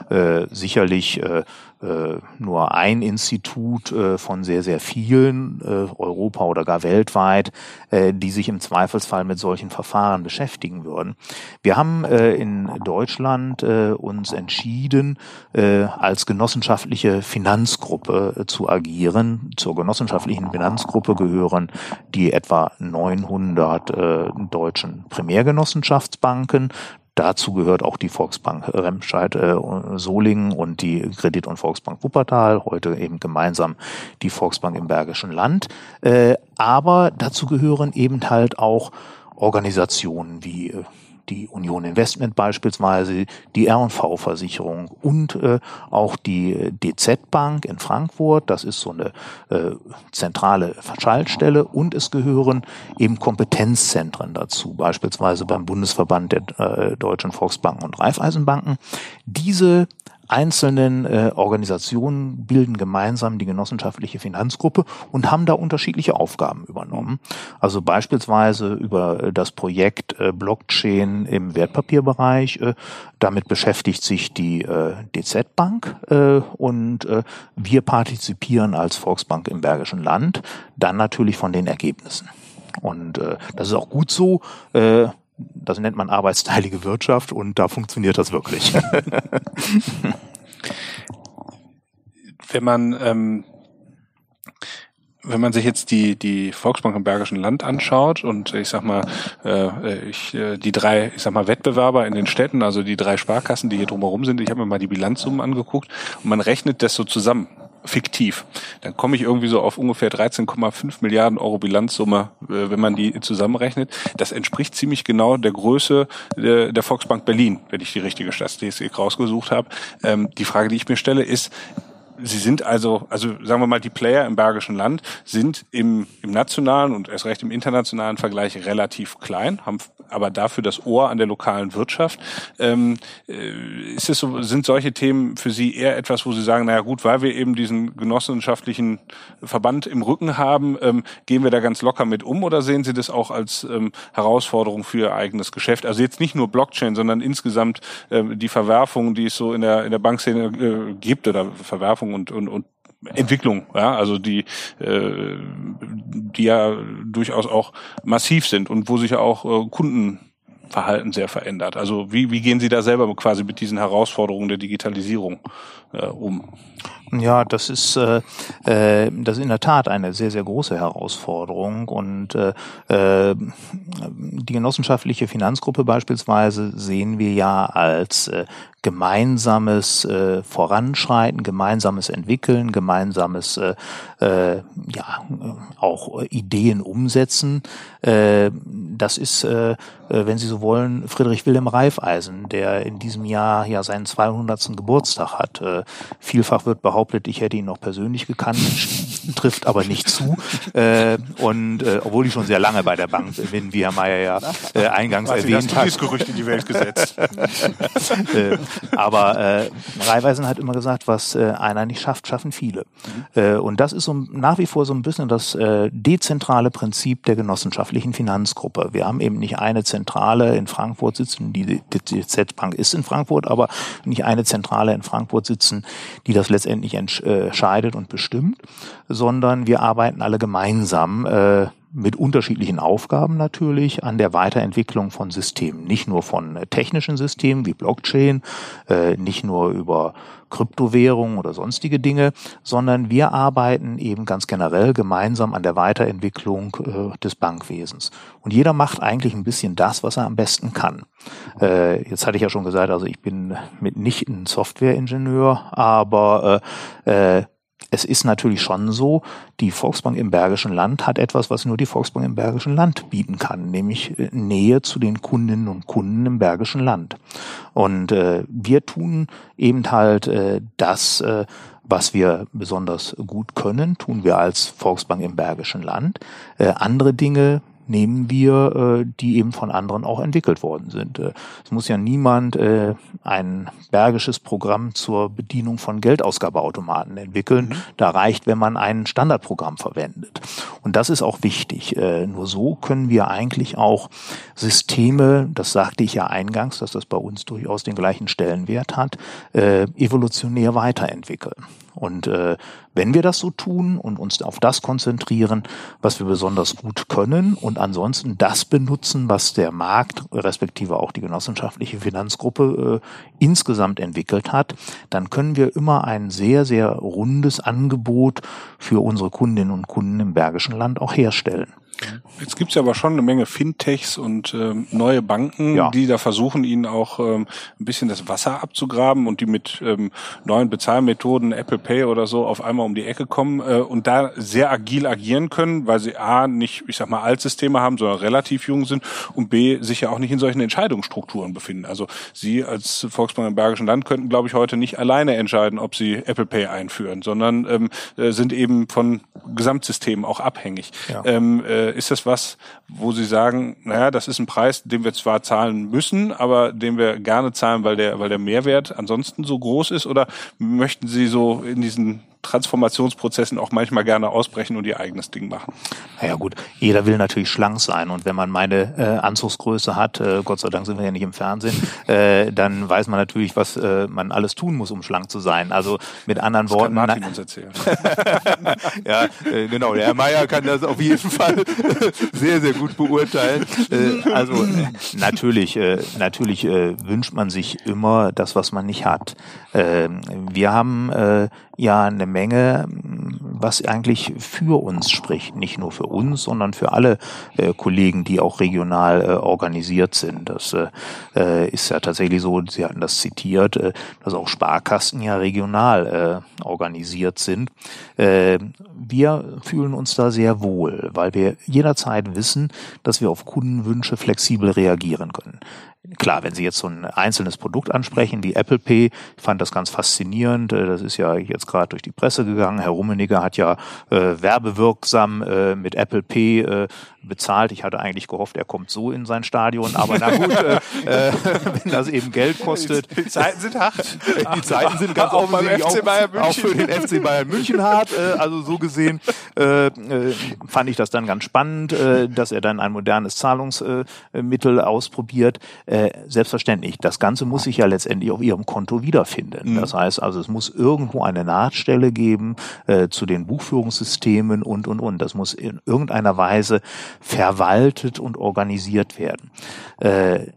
äh, sicherlich äh, äh, nur ein Institut äh, von sehr, sehr vielen, äh, Europa oder gar weltweit, äh, die sich im Zweifelsfall mit solchen Verfahren beschäftigen würden. Wir haben äh, in Deutschland äh, uns entschieden, als genossenschaftliche Finanzgruppe zu agieren. Zur genossenschaftlichen Finanzgruppe gehören die etwa 900 äh, deutschen Primärgenossenschaftsbanken. Dazu gehört auch die Volksbank Remscheid äh, Solingen und die Kredit- und Volksbank Wuppertal, heute eben gemeinsam die Volksbank im Bergischen Land. Äh, aber dazu gehören eben halt auch Organisationen wie äh, die Union Investment beispielsweise, die R&V-Versicherung und äh, auch die DZ Bank in Frankfurt. Das ist so eine äh, zentrale Schaltstelle und es gehören eben Kompetenzzentren dazu, beispielsweise beim Bundesverband der äh, deutschen Volksbanken und Raiffeisenbanken. Diese einzelnen äh, Organisationen bilden gemeinsam die genossenschaftliche Finanzgruppe und haben da unterschiedliche Aufgaben übernommen. Also beispielsweise über das Projekt äh, Blockchain im Wertpapierbereich. Äh, damit beschäftigt sich die äh, DZ Bank äh, und äh, wir partizipieren als Volksbank im Bergischen Land dann natürlich von den Ergebnissen. Und äh, das ist auch gut so. Äh, das nennt man arbeitsteilige Wirtschaft und da funktioniert das wirklich. wenn man ähm, wenn man sich jetzt die die Volksbank im Bergischen Land anschaut und ich sag mal äh, ich, äh, die drei ich sag mal Wettbewerber in den Städten also die drei Sparkassen die hier drumherum sind ich habe mir mal die Bilanzsummen angeguckt und man rechnet das so zusammen fiktiv. Dann komme ich irgendwie so auf ungefähr 13,5 Milliarden Euro Bilanzsumme, äh, wenn man die zusammenrechnet. Das entspricht ziemlich genau der Größe der, Volksbank Berlin, wenn ich die richtige Statistik rausgesucht habe. Ähm, die Frage, die ich mir stelle, ist, Sie sind also, also sagen wir mal, die Player im Bergischen Land sind im, im nationalen und erst recht im internationalen Vergleich relativ klein, haben aber dafür das Ohr an der lokalen Wirtschaft. Ähm, äh, ist es so, sind solche Themen für Sie eher etwas, wo Sie sagen, naja gut, weil wir eben diesen genossenschaftlichen Verband im Rücken haben, ähm, gehen wir da ganz locker mit um oder sehen Sie das auch als ähm, Herausforderung für Ihr eigenes Geschäft? Also jetzt nicht nur Blockchain, sondern insgesamt ähm, die Verwerfungen, die es so in der in der Bankszene äh, gibt oder Verwerfungen und, und, und Entwicklung, ja, also die, äh, die ja durchaus auch massiv sind und wo sich ja auch äh, Kundenverhalten sehr verändert. Also wie, wie gehen Sie da selber quasi mit diesen Herausforderungen der Digitalisierung äh, um? Ja, das ist, äh, äh, das ist in der Tat eine sehr, sehr große Herausforderung. Und äh, äh, die genossenschaftliche Finanzgruppe beispielsweise sehen wir ja als äh, gemeinsames äh, Voranschreiten, gemeinsames Entwickeln, gemeinsames äh, äh, ja auch Ideen umsetzen. Äh, das ist, äh, wenn Sie so wollen, Friedrich Wilhelm Reifeisen, der in diesem Jahr ja seinen 200. Geburtstag hat. Äh, vielfach wird behauptet, ich hätte ihn noch persönlich gekannt, trifft aber nicht zu. Äh, und äh, obwohl ich schon sehr lange bei der Bank bin, wie Herr Mayer ja äh, eingangs Weiß erwähnt hat. Dieses Gerücht in die Welt gesetzt. äh, aber äh, Reihweisen hat immer gesagt, was äh, einer nicht schafft, schaffen viele. Mhm. Äh, und das ist so nach wie vor so ein bisschen das äh, dezentrale Prinzip der genossenschaftlichen Finanzgruppe. Wir haben eben nicht eine Zentrale in Frankfurt sitzen, die, die Z-Bank ist in Frankfurt, aber nicht eine Zentrale in Frankfurt sitzen, die das letztendlich entscheidet und bestimmt, sondern wir arbeiten alle gemeinsam. Äh, mit unterschiedlichen Aufgaben natürlich an der Weiterentwicklung von Systemen. Nicht nur von äh, technischen Systemen wie Blockchain, äh, nicht nur über Kryptowährungen oder sonstige Dinge, sondern wir arbeiten eben ganz generell gemeinsam an der Weiterentwicklung äh, des Bankwesens. Und jeder macht eigentlich ein bisschen das, was er am besten kann. Äh, jetzt hatte ich ja schon gesagt, also ich bin mit nicht ein Softwareingenieur, aber äh, äh es ist natürlich schon so, die Volksbank im Bergischen Land hat etwas, was nur die Volksbank im Bergischen Land bieten kann, nämlich äh, Nähe zu den Kundinnen und Kunden im Bergischen Land. Und äh, wir tun eben halt äh, das, äh, was wir besonders gut können, tun wir als Volksbank im Bergischen Land. Äh, andere Dinge nehmen wir, äh, die eben von anderen auch entwickelt worden sind. Äh, es muss ja niemand äh, ein bergisches Programm zur Bedienung von Geldausgabeautomaten entwickeln. Mhm. Da reicht, wenn man ein Standardprogramm verwendet. Und das ist auch wichtig. Äh, nur so können wir eigentlich auch Systeme, das sagte ich ja eingangs, dass das bei uns durchaus den gleichen Stellenwert hat, äh, evolutionär weiterentwickeln. Und äh, wenn wir das so tun und uns auf das konzentrieren, was wir besonders gut können und ansonsten das benutzen, was der Markt respektive auch die genossenschaftliche Finanzgruppe äh, insgesamt entwickelt hat, dann können wir immer ein sehr, sehr rundes Angebot für unsere Kundinnen und Kunden im Bergischen Land auch herstellen. Jetzt gibt's ja aber schon eine Menge Fintechs und ähm, neue Banken, ja. die da versuchen, ihnen auch ähm, ein bisschen das Wasser abzugraben und die mit ähm, neuen Bezahlmethoden, Apple Pay oder so, auf einmal um die Ecke kommen äh, und da sehr agil agieren können, weil sie A, nicht, ich sag mal, Altsysteme haben, sondern relativ jung sind und B, sich ja auch nicht in solchen Entscheidungsstrukturen befinden. Also Sie als Volksbank im Bergischen Land könnten, glaube ich, heute nicht alleine entscheiden, ob Sie Apple Pay einführen, sondern ähm, äh, sind eben von Gesamtsystemen auch abhängig. Ja. Ähm, äh, ist das was, wo Sie sagen, naja, das ist ein Preis, den wir zwar zahlen müssen, aber den wir gerne zahlen, weil der, weil der Mehrwert ansonsten so groß ist? Oder möchten Sie so in diesen Transformationsprozessen auch manchmal gerne ausbrechen und ihr eigenes Ding machen. Naja gut, jeder will natürlich schlank sein und wenn man meine äh, Anzugsgröße hat, äh, Gott sei Dank sind wir ja nicht im Fernsehen, äh, dann weiß man natürlich, was äh, man alles tun muss, um schlank zu sein. Also mit anderen das Worten. Kann Martin uns erzählen. ja, äh, genau. Der Herr Meier kann das auf jeden Fall sehr, sehr gut beurteilen. Äh, also äh, natürlich, äh, natürlich äh, wünscht man sich immer das, was man nicht hat. Äh, wir haben äh, ja eine Menge, was eigentlich für uns spricht. Nicht nur für uns, sondern für alle äh, Kollegen, die auch regional äh, organisiert sind. Das äh, äh ist ja tatsächlich so, Sie hatten das zitiert, äh, dass auch Sparkassen ja regional äh, organisiert sind. Wir fühlen uns da sehr wohl, weil wir jederzeit wissen, dass wir auf Kundenwünsche flexibel reagieren können klar, wenn Sie jetzt so ein einzelnes Produkt ansprechen wie Apple Pay, ich fand das ganz faszinierend. Äh, das ist ja jetzt gerade durch die Presse gegangen. Herr Rummeniger hat ja äh, werbewirksam äh, mit Apple Pay äh, bezahlt. Ich hatte eigentlich gehofft, er kommt so in sein Stadion, aber na gut, äh, äh, wenn das eben Geld kostet. Die Zeiten sind hart. Die Zeiten sind ganz Auch beim FC Bayern auch, auch für den FC Bayern München hart. Äh, also so gesehen äh, äh, fand ich das dann ganz spannend, dass er dann ein modernes Zahlungsmittel ausprobiert. Selbstverständlich, das Ganze muss sich ja letztendlich auf Ihrem Konto wiederfinden. Das heißt also, es muss irgendwo eine Nahtstelle geben zu den Buchführungssystemen und, und, und. Das muss in irgendeiner Weise verwaltet und organisiert werden. Äh,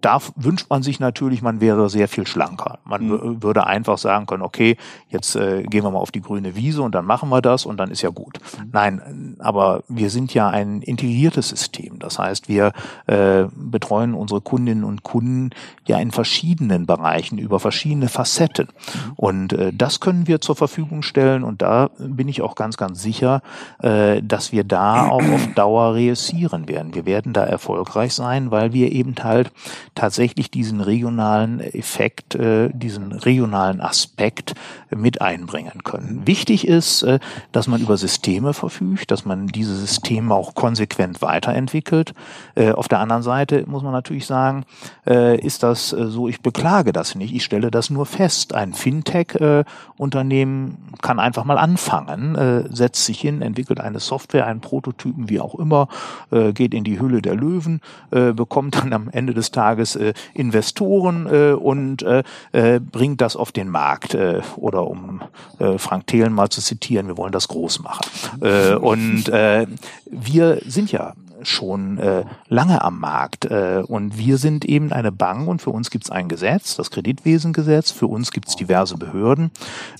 da wünscht man sich natürlich, man wäre sehr viel schlanker. Man Mhm. würde einfach sagen können, okay, jetzt äh, gehen wir mal auf die grüne Wiese und dann machen wir das und dann ist ja gut. Mhm. Nein, aber wir sind ja ein integriertes System. Das heißt, wir äh, betreuen unsere Kundinnen und Kunden ja in verschiedenen Bereichen, über verschiedene Facetten. Mhm. Und äh, das können wir zur Verfügung stellen und da bin ich auch ganz, ganz sicher, äh, dass wir da auch auf Dauer reüssieren werden. Wir werden da erfolgreich sein, weil wir eben halt tatsächlich diesen regionalen Effekt, äh, diesen regionalen Aspekt mit einbringen können. Wichtig ist, äh, dass man über Systeme verfügt, dass man diese Systeme auch konsequent weiterentwickelt. Äh, auf der anderen Seite muss man natürlich sagen, äh, ist das äh, so, ich beklage das nicht, ich stelle das nur fest. Ein Fintech-Unternehmen kann einfach mal anfangen, äh, setzt sich hin, entwickelt eine Software, einen Prototypen, wie auch immer, äh, geht in die Hülle der Löwen, äh, bekommt dann am Ende des Tages äh, Investoren äh, und äh, äh, bringt das auf den Markt. Äh, oder um äh, Frank Thelen mal zu zitieren, wir wollen das groß machen. Äh, und äh, wir sind ja schon äh, lange am Markt äh, und wir sind eben eine Bank und für uns gibt es ein Gesetz, das Kreditwesengesetz, für uns gibt es diverse Behörden,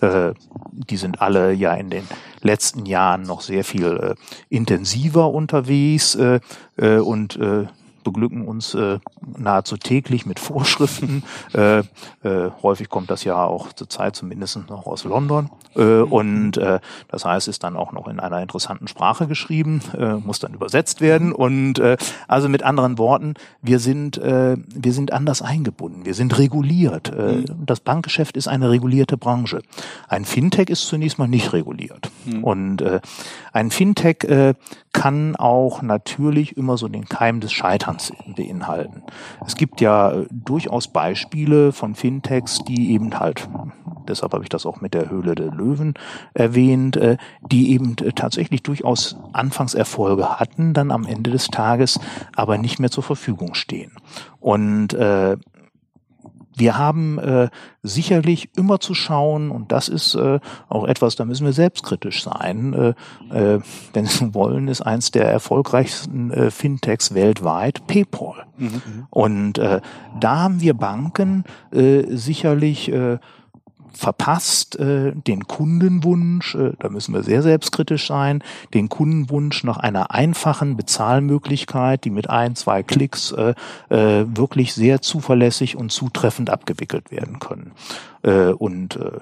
äh, die sind alle ja in den letzten Jahren noch sehr viel äh, intensiver unterwegs äh, äh, und äh, beglücken uns äh, nahezu täglich mit Vorschriften. äh, äh, häufig kommt das ja auch zurzeit zumindest noch aus London. Äh, und äh, das heißt, ist dann auch noch in einer interessanten Sprache geschrieben, äh, muss dann übersetzt werden. Und äh, also mit anderen Worten, wir sind, äh, wir sind anders eingebunden, wir sind reguliert. Äh, Das Bankgeschäft ist eine regulierte Branche. Ein Fintech ist zunächst mal nicht reguliert. Und äh, ein Fintech äh, kann auch natürlich immer so den Keim des Scheiterns beinhalten. Es gibt ja äh, durchaus Beispiele von Fintechs, die eben halt, deshalb habe ich das auch mit der Höhle der Löwen erwähnt, äh, die eben äh, tatsächlich durchaus Anfangserfolge hatten, dann am Ende des Tages aber nicht mehr zur Verfügung stehen. Und äh, wir haben äh, sicherlich immer zu schauen, und das ist äh, auch etwas, da müssen wir selbstkritisch sein. Äh, äh, wenn Sie wollen, ist eins der erfolgreichsten äh, Fintechs weltweit PayPal. Und äh, da haben wir Banken äh, sicherlich äh, verpasst äh, den Kundenwunsch, äh, da müssen wir sehr selbstkritisch sein, den Kundenwunsch nach einer einfachen Bezahlmöglichkeit, die mit ein, zwei Klicks äh, äh, wirklich sehr zuverlässig und zutreffend abgewickelt werden können. Äh, und äh,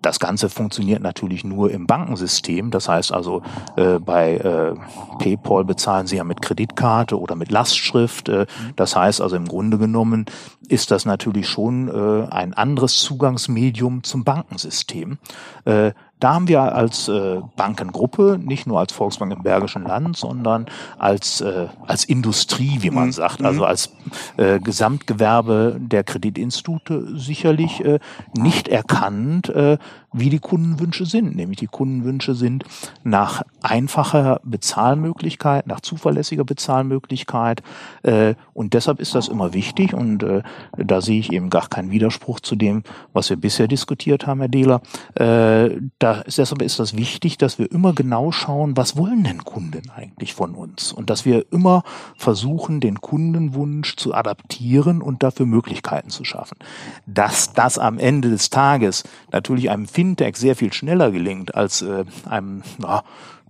das Ganze funktioniert natürlich nur im Bankensystem. Das heißt also, äh, bei äh, PayPal bezahlen Sie ja mit Kreditkarte oder mit Lastschrift. Äh, das heißt also, im Grunde genommen ist das natürlich schon äh, ein anderes Zugangsmedium zum Bankensystem. Äh, da haben wir als äh, Bankengruppe, nicht nur als Volksbank im Bergischen Land, sondern als, äh, als Industrie, wie man sagt, also als äh, Gesamtgewerbe der Kreditinstitute sicherlich äh, nicht erkannt, äh, wie die Kundenwünsche sind. Nämlich die Kundenwünsche sind nach einfacher Bezahlmöglichkeit, nach zuverlässiger Bezahlmöglichkeit. Äh, und deshalb ist das immer wichtig und äh, da sehe ich eben gar keinen Widerspruch zu dem, was wir bisher diskutiert haben, Herr Dehler. Äh, da deshalb ist das wichtig, dass wir immer genau schauen, was wollen denn Kunden eigentlich von uns? Und dass wir immer versuchen, den Kundenwunsch zu adaptieren und dafür Möglichkeiten zu schaffen. Dass das am Ende des Tages natürlich einem Fintech sehr viel schneller gelingt als äh, einem na,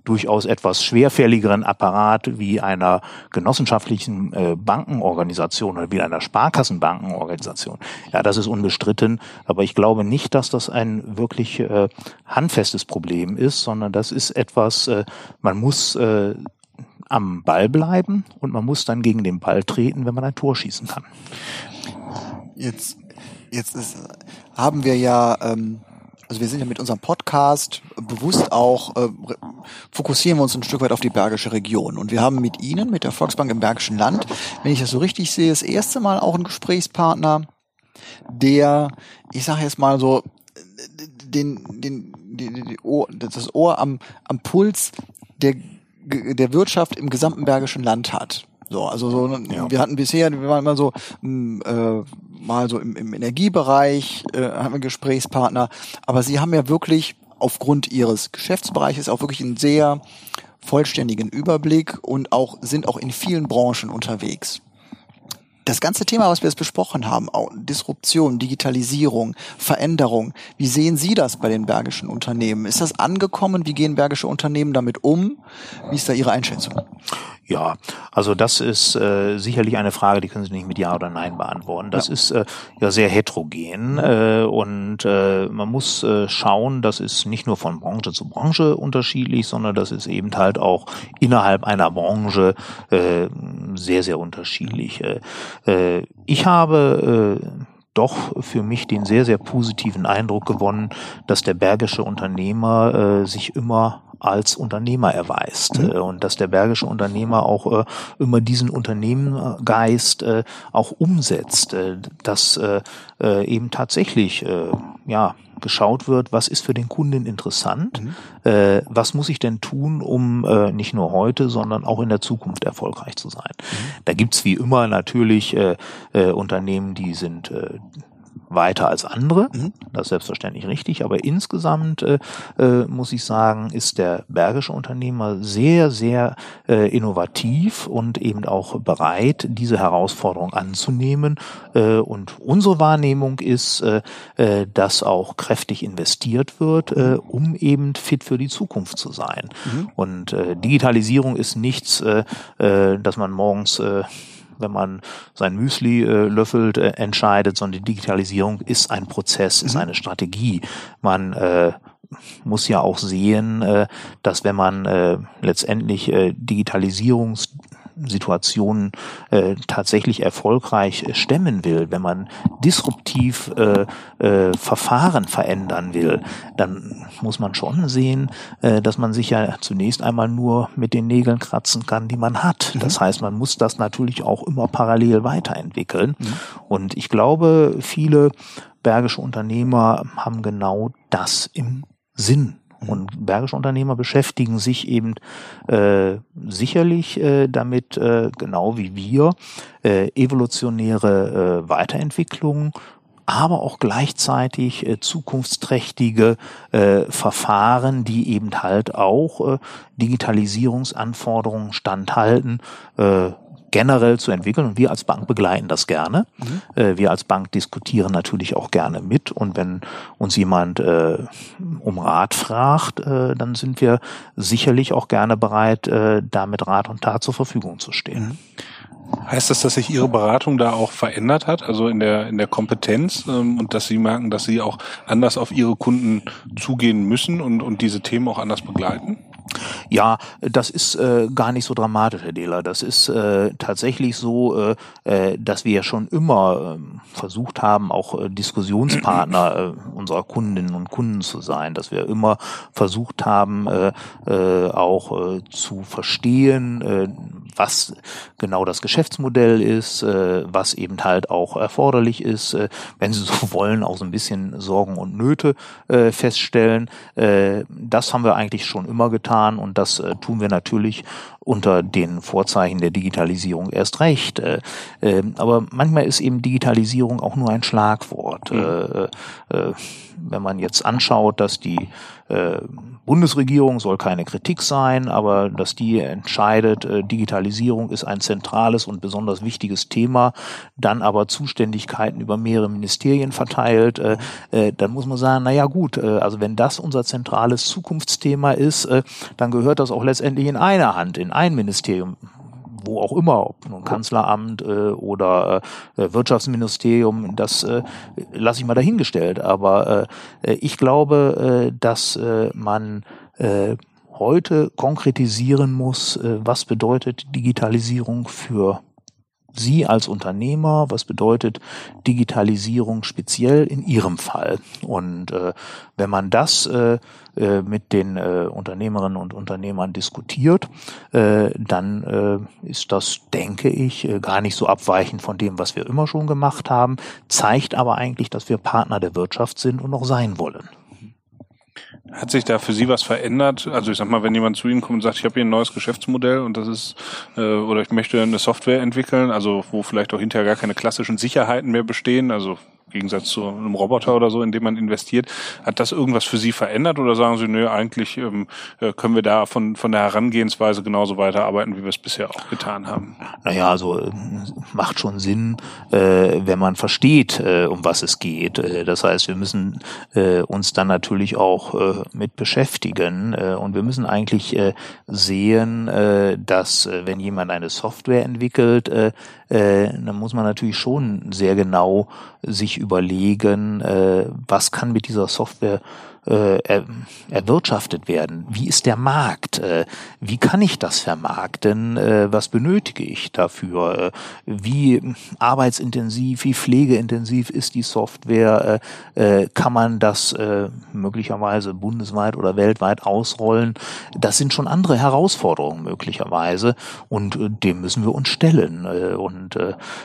durchaus etwas schwerfälligeren Apparat wie einer genossenschaftlichen äh, Bankenorganisation oder wie einer Sparkassenbankenorganisation. Ja, das ist unbestritten, aber ich glaube nicht, dass das ein wirklich äh, handfestes Problem ist, sondern das ist etwas, äh, man muss äh, am Ball bleiben und man muss dann gegen den Ball treten, wenn man ein Tor schießen kann. Jetzt, jetzt ist, haben wir ja, ähm, also wir sind ja mit unserem Podcast bewusst auch, äh, fokussieren wir uns ein Stück weit auf die Bergische Region. Und wir haben mit Ihnen, mit der Volksbank im Bergischen Land, wenn ich das so richtig sehe, das erste Mal auch einen Gesprächspartner, der, ich sage jetzt mal so, den, den, die, die Ohr, das Ohr am, am Puls der, der Wirtschaft im gesamten Bergischen Land hat. So, also so, ja. wir hatten bisher, wir waren immer so äh, mal so im, im Energiebereich, äh, haben wir Gesprächspartner, aber sie haben ja wirklich aufgrund ihres Geschäftsbereiches auch wirklich einen sehr vollständigen Überblick und auch sind auch in vielen Branchen unterwegs das ganze Thema, was wir jetzt besprochen haben, Disruption, Digitalisierung, Veränderung, wie sehen Sie das bei den bergischen Unternehmen? Ist das angekommen? Wie gehen bergische Unternehmen damit um? Wie ist da Ihre Einschätzung? Ja, also das ist äh, sicherlich eine Frage, die können Sie nicht mit Ja oder Nein beantworten. Das ja. ist äh, ja sehr heterogen äh, und äh, man muss äh, schauen, das ist nicht nur von Branche zu Branche unterschiedlich, sondern das ist eben halt auch innerhalb einer Branche äh, sehr, sehr unterschiedlich. Äh, äh ich habe äh, doch für mich den sehr, sehr positiven Eindruck gewonnen, dass der bergische Unternehmer äh, sich immer als Unternehmer erweist mhm. Äh, und dass der bergische Unternehmer auch äh, immer diesen Unternehmergeist äh, auch umsetzt, äh, dass äh, äh, eben tatsächlich ja geschaut wird, was ist für den Kunden interessant, mhm. was muss ich denn tun, um nicht nur heute, sondern auch in der Zukunft erfolgreich zu sein. Mhm. Da gibt's wie immer natürlich Unternehmen, die sind weiter als andere. Mhm. Das ist selbstverständlich richtig. Aber insgesamt äh, äh, muss ich sagen, ist der bergische Unternehmer sehr, sehr äh, innovativ und eben auch bereit, diese Herausforderung anzunehmen. Äh, und unsere Wahrnehmung ist, äh, äh, dass auch kräftig investiert wird, äh, um eben fit für die Zukunft zu sein. Mhm. Und äh, Digitalisierung ist nichts, äh, äh, dass man morgens äh, wenn man sein Müsli äh, löffelt, äh, entscheidet, sondern die Digitalisierung ist ein Prozess, ist mhm. eine Strategie. Man äh, muss ja auch sehen, äh, dass wenn man äh, letztendlich äh, Digitalisierungs Situationen äh, tatsächlich erfolgreich äh, stemmen will, wenn man disruptiv äh, äh, Verfahren verändern will, dann muss man schon sehen, äh, dass man sich ja zunächst einmal nur mit den Nägeln kratzen kann, die man hat. Mhm. Das heißt, man muss das natürlich auch immer parallel weiterentwickeln. Mhm. Und ich glaube, viele bergische Unternehmer haben genau das im Sinn und bergische Unternehmer beschäftigen sich eben äh, sicherlich äh, damit, äh, genau wie wir, äh, evolutionäre äh, Weiterentwicklungen aber auch gleichzeitig äh, zukunftsträchtige äh, Verfahren, die eben halt auch äh, Digitalisierungsanforderungen standhalten, äh, generell zu entwickeln. Und wir als Bank begleiten das gerne. Mhm. Äh, wir als Bank diskutieren natürlich auch gerne mit. Und wenn uns jemand äh, um Rat fragt, äh, dann sind wir sicherlich auch gerne bereit, äh, da mit Rat und Tat zur Verfügung zu stehen. Mhm. Heißt das, dass sich Ihre Beratung da auch verändert hat, also in der in der Kompetenz ähm, und dass Sie merken, dass Sie auch anders auf Ihre Kunden zugehen müssen und und diese Themen auch anders begleiten? Ja, das ist äh, gar nicht so dramatisch, Herr Dehler. Das ist äh, tatsächlich so, äh, äh, dass wir ja schon immer äh, versucht haben, auch äh, Diskussionspartner äh, unserer Kundinnen und Kunden zu sein, dass wir immer versucht haben, äh, äh, auch äh, zu verstehen, äh, was genau das Geschäftsmodell ist, äh, was eben halt auch erforderlich ist, äh, wenn Sie so wollen, auch so ein bisschen Sorgen und Nöte äh, feststellen. Äh, das haben wir eigentlich schon immer getan und das äh, tun wir natürlich unter den Vorzeichen der Digitalisierung erst recht. Äh, äh, aber manchmal ist eben Digitalisierung auch nur ein Schlagwort. Mhm. Äh, äh, wenn man jetzt anschaut, dass die äh, Bundesregierung soll keine Kritik sein, aber dass die entscheidet, äh, Digitalisierung ist ein zentrales und besonders wichtiges Thema, dann aber Zuständigkeiten über mehrere Ministerien verteilt, äh, äh, dann muss man sagen, na ja gut, also wenn das unser zentrales Zukunftsthema ist, dann gehört das auch letztendlich in einer Hand, in ein Ministerium wo auch immer, ob nun Kanzleramt äh, oder äh, Wirtschaftsministerium, das äh, lasse ich mal dahingestellt. Aber äh, ich glaube, äh, dass äh, man äh, heute konkretisieren muss, äh, was bedeutet Digitalisierung für Sie als Unternehmer, was bedeutet Digitalisierung speziell in Ihrem Fall? Und äh, wenn man das äh, äh, mit den äh, Unternehmerinnen und Unternehmern diskutiert, äh, dann äh, ist das, denke ich, äh, gar nicht so abweichend von dem, was wir immer schon gemacht haben, zeigt aber eigentlich, dass wir Partner der Wirtschaft sind und noch sein wollen. Hat sich da für Sie was verändert? Also ich sag mal, wenn jemand zu Ihnen kommt und sagt, ich habe hier ein neues Geschäftsmodell und das ist, äh, oder ich möchte eine Software entwickeln, also wo vielleicht auch hinterher gar keine klassischen Sicherheiten mehr bestehen, also Gegensatz zu einem Roboter oder so, in dem man investiert. Hat das irgendwas für Sie verändert oder sagen Sie, nö, eigentlich ähm, äh, können wir da von, von der Herangehensweise genauso weiterarbeiten, wie wir es bisher auch getan haben? Naja, also äh, macht schon Sinn, äh, wenn man versteht, äh, um was es geht. Äh, das heißt, wir müssen äh, uns dann natürlich auch äh, mit beschäftigen äh, und wir müssen eigentlich äh, sehen, äh, dass wenn jemand eine Software entwickelt, äh, äh, dann muss man natürlich schon sehr genau sich überlegen, äh, was kann mit dieser Software äh, er, erwirtschaftet werden? Wie ist der Markt? Äh, wie kann ich das vermarkten? Äh, was benötige ich dafür? Äh, wie arbeitsintensiv, wie pflegeintensiv ist die Software? Äh, äh, kann man das möglicherweise bundesweit oder weltweit ausrollen? Das sind schon andere Herausforderungen möglicherweise und dem müssen wir uns stellen. Und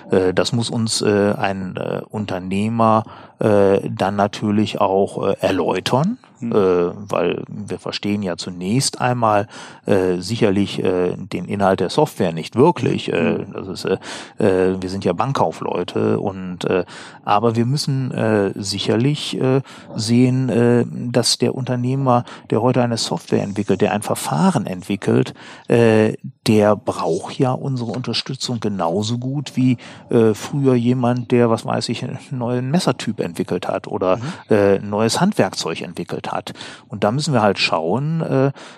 das muss uns ein Unternehmer äh, dann natürlich auch äh, erläutern, mhm. äh, weil wir verstehen ja zunächst einmal äh, sicherlich äh, den Inhalt der Software nicht wirklich. Äh, hm. das ist, äh, äh, wir sind ja Bankkaufleute und äh, aber wir müssen äh, sicherlich äh, sehen, äh, dass der Unternehmer, der heute eine Software entwickelt, der ein Verfahren entwickelt, äh, der braucht ja unsere Unterstützung genauso gut wie äh, früher jemand, der, was weiß ich, einen neuen Messertyp entwickelt hat oder mhm. äh, ein neues Handwerkzeug entwickelt hat. Und da müssen wir halt schauen,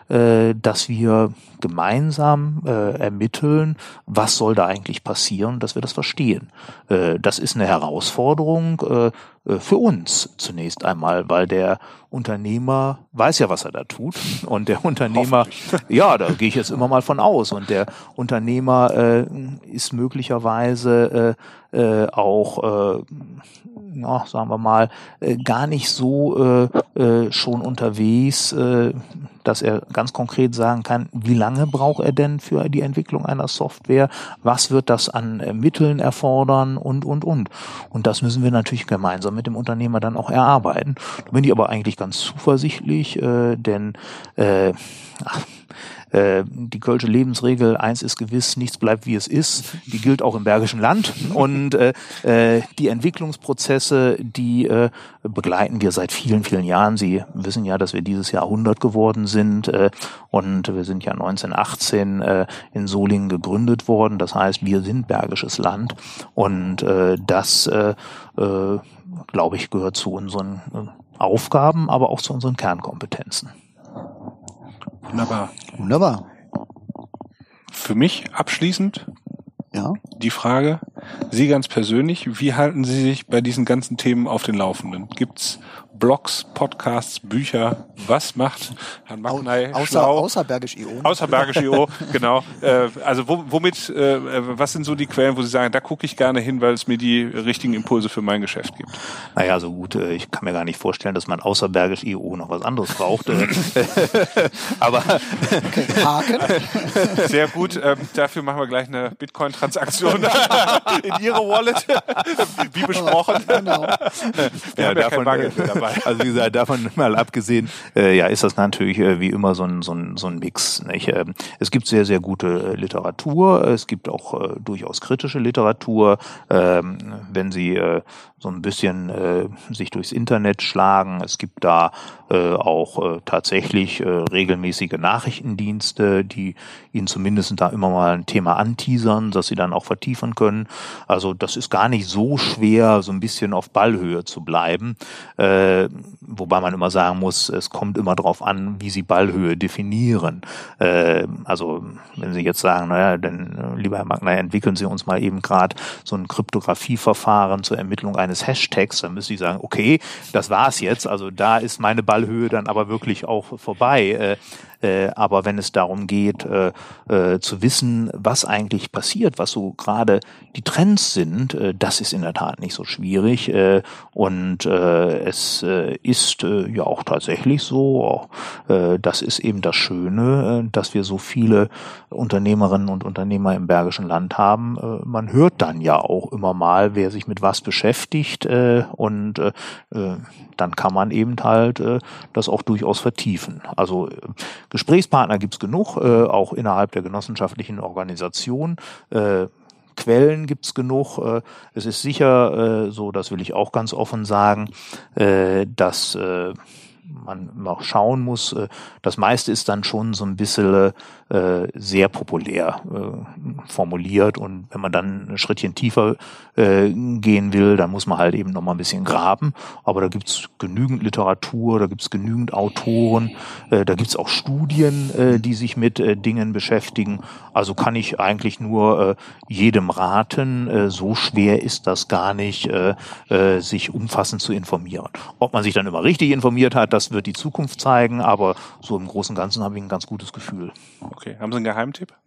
äh, äh, dass wir gemeinsam äh, ermitteln, was soll da eigentlich passieren, dass wir das verstehen. Das ist eine Herausforderung für uns zunächst einmal, weil der Unternehmer weiß ja, was er da tut. Und der Unternehmer, ja, da gehe ich jetzt immer mal von aus. Und der Unternehmer äh, ist möglicherweise äh, äh, auch äh, ja, sagen wir mal, äh, gar nicht so äh, äh, schon unterwegs, äh, dass er ganz konkret sagen kann, wie lange braucht er denn für die Entwicklung einer Software, was wird das an äh, Mitteln erfordern und, und, und. Und das müssen wir natürlich gemeinsam mit dem Unternehmer dann auch erarbeiten. Da bin ich aber eigentlich ganz zuversichtlich, äh, denn äh, ach, äh, die Kölsche Lebensregel, eins ist gewiss, nichts bleibt wie es ist, die gilt auch im Bergischen Land. Und äh, äh, die Entwicklungsprozesse, die äh, begleiten wir seit vielen, vielen Jahren. Sie wissen ja, dass wir dieses Jahr 100 geworden sind äh, und wir sind ja 1918 äh, in Solingen gegründet worden. Das heißt, wir sind Bergisches Land und äh, das, äh, äh, glaube ich, gehört zu unseren äh, Aufgaben, aber auch zu unseren Kernkompetenzen. Wunderbar. Wunderbar. Für mich abschließend ja. die Frage, Sie ganz persönlich, wie halten Sie sich bei diesen ganzen Themen auf den Laufenden? Gibt's Blogs, Podcasts, Bücher. Was macht Herrn Magnay außer, schlau? Außer Bergisch.io. Außer Bergisch.io, genau. Äh, also wo, womit, äh, was sind so die Quellen, wo Sie sagen, da gucke ich gerne hin, weil es mir die richtigen Impulse für mein Geschäft gibt? Naja, so gut, äh, ich kann mir gar nicht vorstellen, dass man außer Bergisch.io noch was anderes braucht. Äh. Aber okay, Haken. Sehr gut. Ähm, dafür machen wir gleich eine Bitcoin-Transaktion in Ihre Wallet, wie besprochen. Genau. Wir ja, haben ja davon, kein Bargeld dabei. Also wie gesagt, davon mal abgesehen, äh, ja, ist das natürlich äh, wie immer so ein, so ein, so ein Mix. Nicht? Ähm, es gibt sehr, sehr gute äh, Literatur, es gibt auch äh, durchaus kritische Literatur. Ähm, wenn Sie äh, so ein bisschen äh, sich durchs Internet schlagen. Es gibt da äh, auch äh, tatsächlich äh, regelmäßige Nachrichtendienste, die Ihnen zumindest da immer mal ein Thema anteasern, dass Sie dann auch vertiefen können. Also das ist gar nicht so schwer, so ein bisschen auf Ballhöhe zu bleiben. Äh, wobei man immer sagen muss, es kommt immer darauf an, wie Sie Ballhöhe definieren. Äh, also wenn Sie jetzt sagen, naja, denn äh, lieber Herr Magner, entwickeln Sie uns mal eben gerade so ein Kryptografieverfahren zur Ermittlung einer eines Hashtags, dann müsste ich sagen, okay, das war's jetzt. Also da ist meine Ballhöhe dann aber wirklich auch vorbei. Äh, aber wenn es darum geht, äh, äh, zu wissen, was eigentlich passiert, was so gerade die Trends sind, äh, das ist in der Tat nicht so schwierig. Äh, und es ist ja auch tatsächlich so, das ist eben das Schöne, dass wir so viele Unternehmerinnen und Unternehmer im Bergischen Land haben. Man hört dann ja auch immer mal, wer sich mit was beschäftigt und dann kann man eben halt das auch durchaus vertiefen. Also Gesprächspartner gibt's genug, äh, auch innerhalb der genossenschaftlichen Organisation. Äh, Quellen gibt's genug. Äh, es ist sicher äh, so, das will ich auch ganz offen sagen, äh, dass man noch schauen muss. Das meiste ist dann schon so ein bisschen äh, sehr populär äh, formuliert und wenn man dann ein Schrittchen tiefer äh, gehen will, dann muss man halt eben noch mal ein bisschen graben. Aber da gibt's genügend Literatur, da gibt's genügend Autoren, äh, da gibt's auch Studien, äh, die sich mit äh, Dingen beschäftigen. Also kann ich eigentlich nur äh, jedem raten, äh, so schwer ist das gar nicht, äh, äh, sich umfassend zu informieren. Ob man sich dann immer richtig informiert hat, das wird die Zukunft zeigen, aber so im Großen und Ganzen habe ich ein ganz gutes Gefühl. Okay, haben Sie einen Geheimtipp?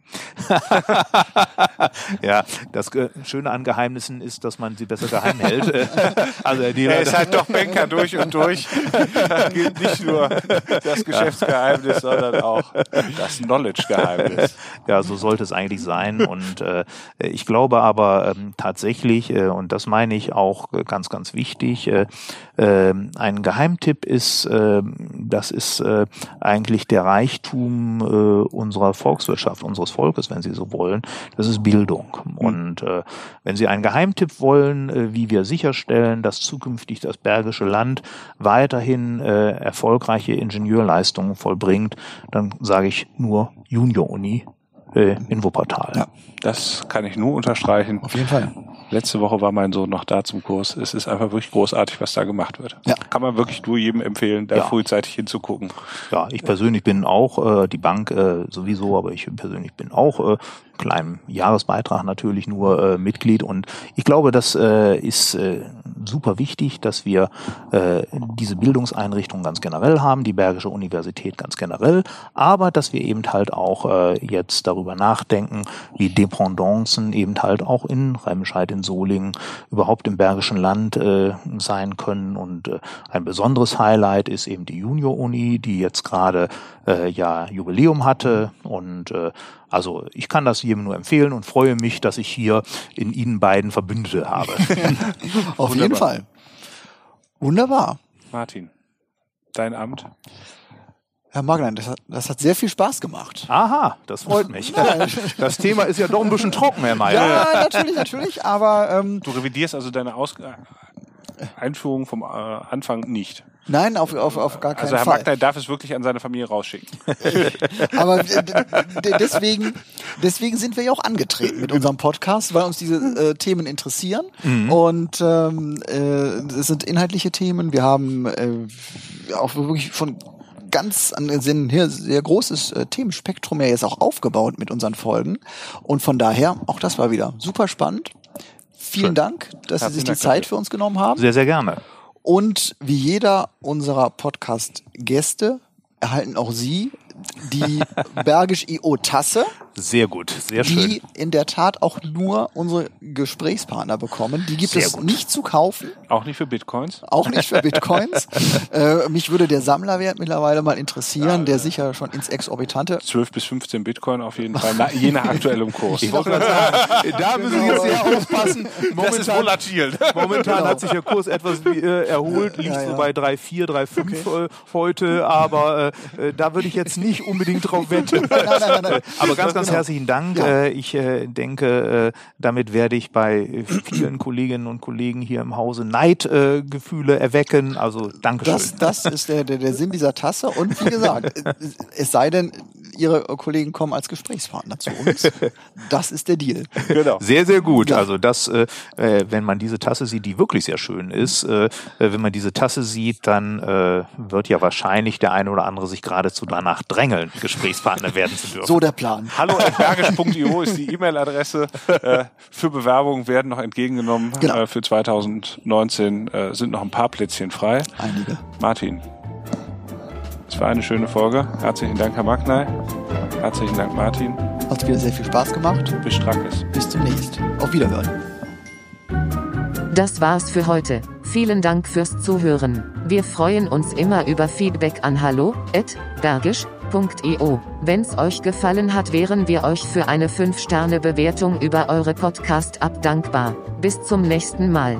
ja, das Schöne an Geheimnissen ist, dass man sie besser geheim hält. also er ist halt doch Banker durch und durch. Nicht nur das Geschäftsgeheimnis, sondern auch das Knowledge-Geheimnis. Ja, so sollte es eigentlich sein. Und äh, ich glaube aber ähm, tatsächlich, äh, und das meine ich auch ganz, ganz wichtig, äh, äh, ein Geheimtipp ist, äh, das ist äh, eigentlich der Reichtum äh, unserer Volkswirtschaft, unseres Volkes, wenn Sie so wollen. Das ist Bildung. Mhm. Und äh, wenn Sie einen Geheimtipp wollen, äh, wie wir sicherstellen, dass zukünftig das Bergische Land weiterhin äh, erfolgreiche Ingenieurleistungen vollbringt, dann sage ich nur Junior Uni äh, in Wuppertal. Ja, das kann ich nur unterstreichen. Auf jeden Fall. Letzte Woche war mein Sohn noch da zum Kurs. Es ist einfach wirklich großartig, was da gemacht wird. Ja. Kann man wirklich nur jedem empfehlen, da ja. frühzeitig hinzugucken. Ja, ich persönlich bin auch, äh, die Bank äh, sowieso, aber ich persönlich bin auch äh, kleinem Jahresbeitrag natürlich nur äh, Mitglied. Und ich glaube, das äh, ist äh, super wichtig, dass wir äh, diese Bildungseinrichtung ganz generell haben, die Bergische Universität ganz generell, aber dass wir eben halt auch äh, jetzt darüber nachdenken, wie Dependancen eben halt auch in Remscheid, in Solingen, überhaupt im Bergischen Land äh, sein können. Und äh, ein besonderes Highlight ist eben die Junior-Uni, die jetzt gerade äh, ja Jubiläum hatte und äh, also ich kann das jedem nur empfehlen und freue mich, dass ich hier in Ihnen beiden Verbündete habe. Auf Wunderbar. jeden Fall. Wunderbar. Martin, dein Amt? Herr Maglein, das hat, das hat sehr viel Spaß gemacht. Aha, das freut mich. Das Thema ist ja doch ein bisschen trocken, Herr Mayer. Ja, natürlich, natürlich, aber... Ähm, du revidierst also deine Aus Einführung vom äh, Anfang nicht. Nein, auf, auf, auf gar keinen Fall. Also Herr Fall. Magner darf es wirklich an seine Familie rausschicken. Aber deswegen, deswegen sind wir ja auch angetreten mit unserem Podcast, weil uns diese äh, Themen interessieren. Mhm. Und ähm, äh, es sind inhaltliche Themen. Wir haben äh, auch wirklich von ganz an ein hier sehr großes äh, Themenspektrum ja jetzt auch aufgebaut mit unseren Folgen. Und von daher, auch das war wieder super spannend. Vielen Schön. Dank, dass Herzlichen Sie sich die Dank Zeit für uns genommen haben. Sehr, sehr gerne. Und wie jeder unserer Podcast-Gäste erhalten auch Sie die Bergisch IO Tasse. Sehr gut, sehr schön. Die in der Tat auch nur unsere Gesprächspartner bekommen. Die gibt sehr es gut. nicht zu kaufen. Auch nicht für Bitcoins? Auch nicht für Bitcoins. äh, mich würde der Sammlerwert mittlerweile mal interessieren, ja, der sicher schon ins Exorbitante. 12 bis 15 Bitcoin auf jeden Fall, je nach aktuellem Kurs. Ich wollte gerade sagen, da müssen Sie jetzt sehr aufpassen. Momentan, das ist volatil. Momentan genau. hat sich der Kurs etwas äh, erholt, liegt ja, ja. so bei 3,4, 3,5 okay. heute, aber äh, da würde ich jetzt nicht unbedingt drauf wetten. nein, nein, nein, aber ganz, ganz genau. herzlichen Dank. Ja. Äh, ich äh, denke, äh, damit werde ich bei vielen Kolleginnen und Kollegen hier im Hause Neidgefühle erwecken. Also Dankeschön. Das, das ist der, der, der Sinn dieser Tasse. Und wie gesagt, es sei denn, Ihre Kollegen kommen als Gesprächspartner zu uns. Das ist der Deal. Genau. Sehr, sehr gut. Ja. Also das, äh, äh, wenn man diese Tasse sieht, die wirklich sehr schön ist, äh, äh, wenn man diese Tasse sieht, dann äh, wird ja wahrscheinlich der eine oder andere sich geradezu danach drängeln, Gesprächspartner werden zu dürfen. So der Plan. Hallo bergisch.io ist die E-Mail-Adresse. Äh, für Bewerbungen werden noch entgegengenommen. Genau. Äh, für 2019 äh, sind noch ein paar Plätzchen frei. Einige. Martin, es war eine schöne Folge. Herzlichen Dank, Herr Magnay. Herzlichen Dank, Martin. Hat wieder sehr viel Spaß gemacht. Bis Strackes. Bis demnächst. Auf Wiederhören. Das war's für heute. Vielen Dank fürs Zuhören. Wir freuen uns immer über Feedback an hallo@bergisch.io. Wenn's euch gefallen hat, wären wir euch für eine 5-Sterne-Bewertung über eure Podcast-App dankbar. Bis zum nächsten Mal.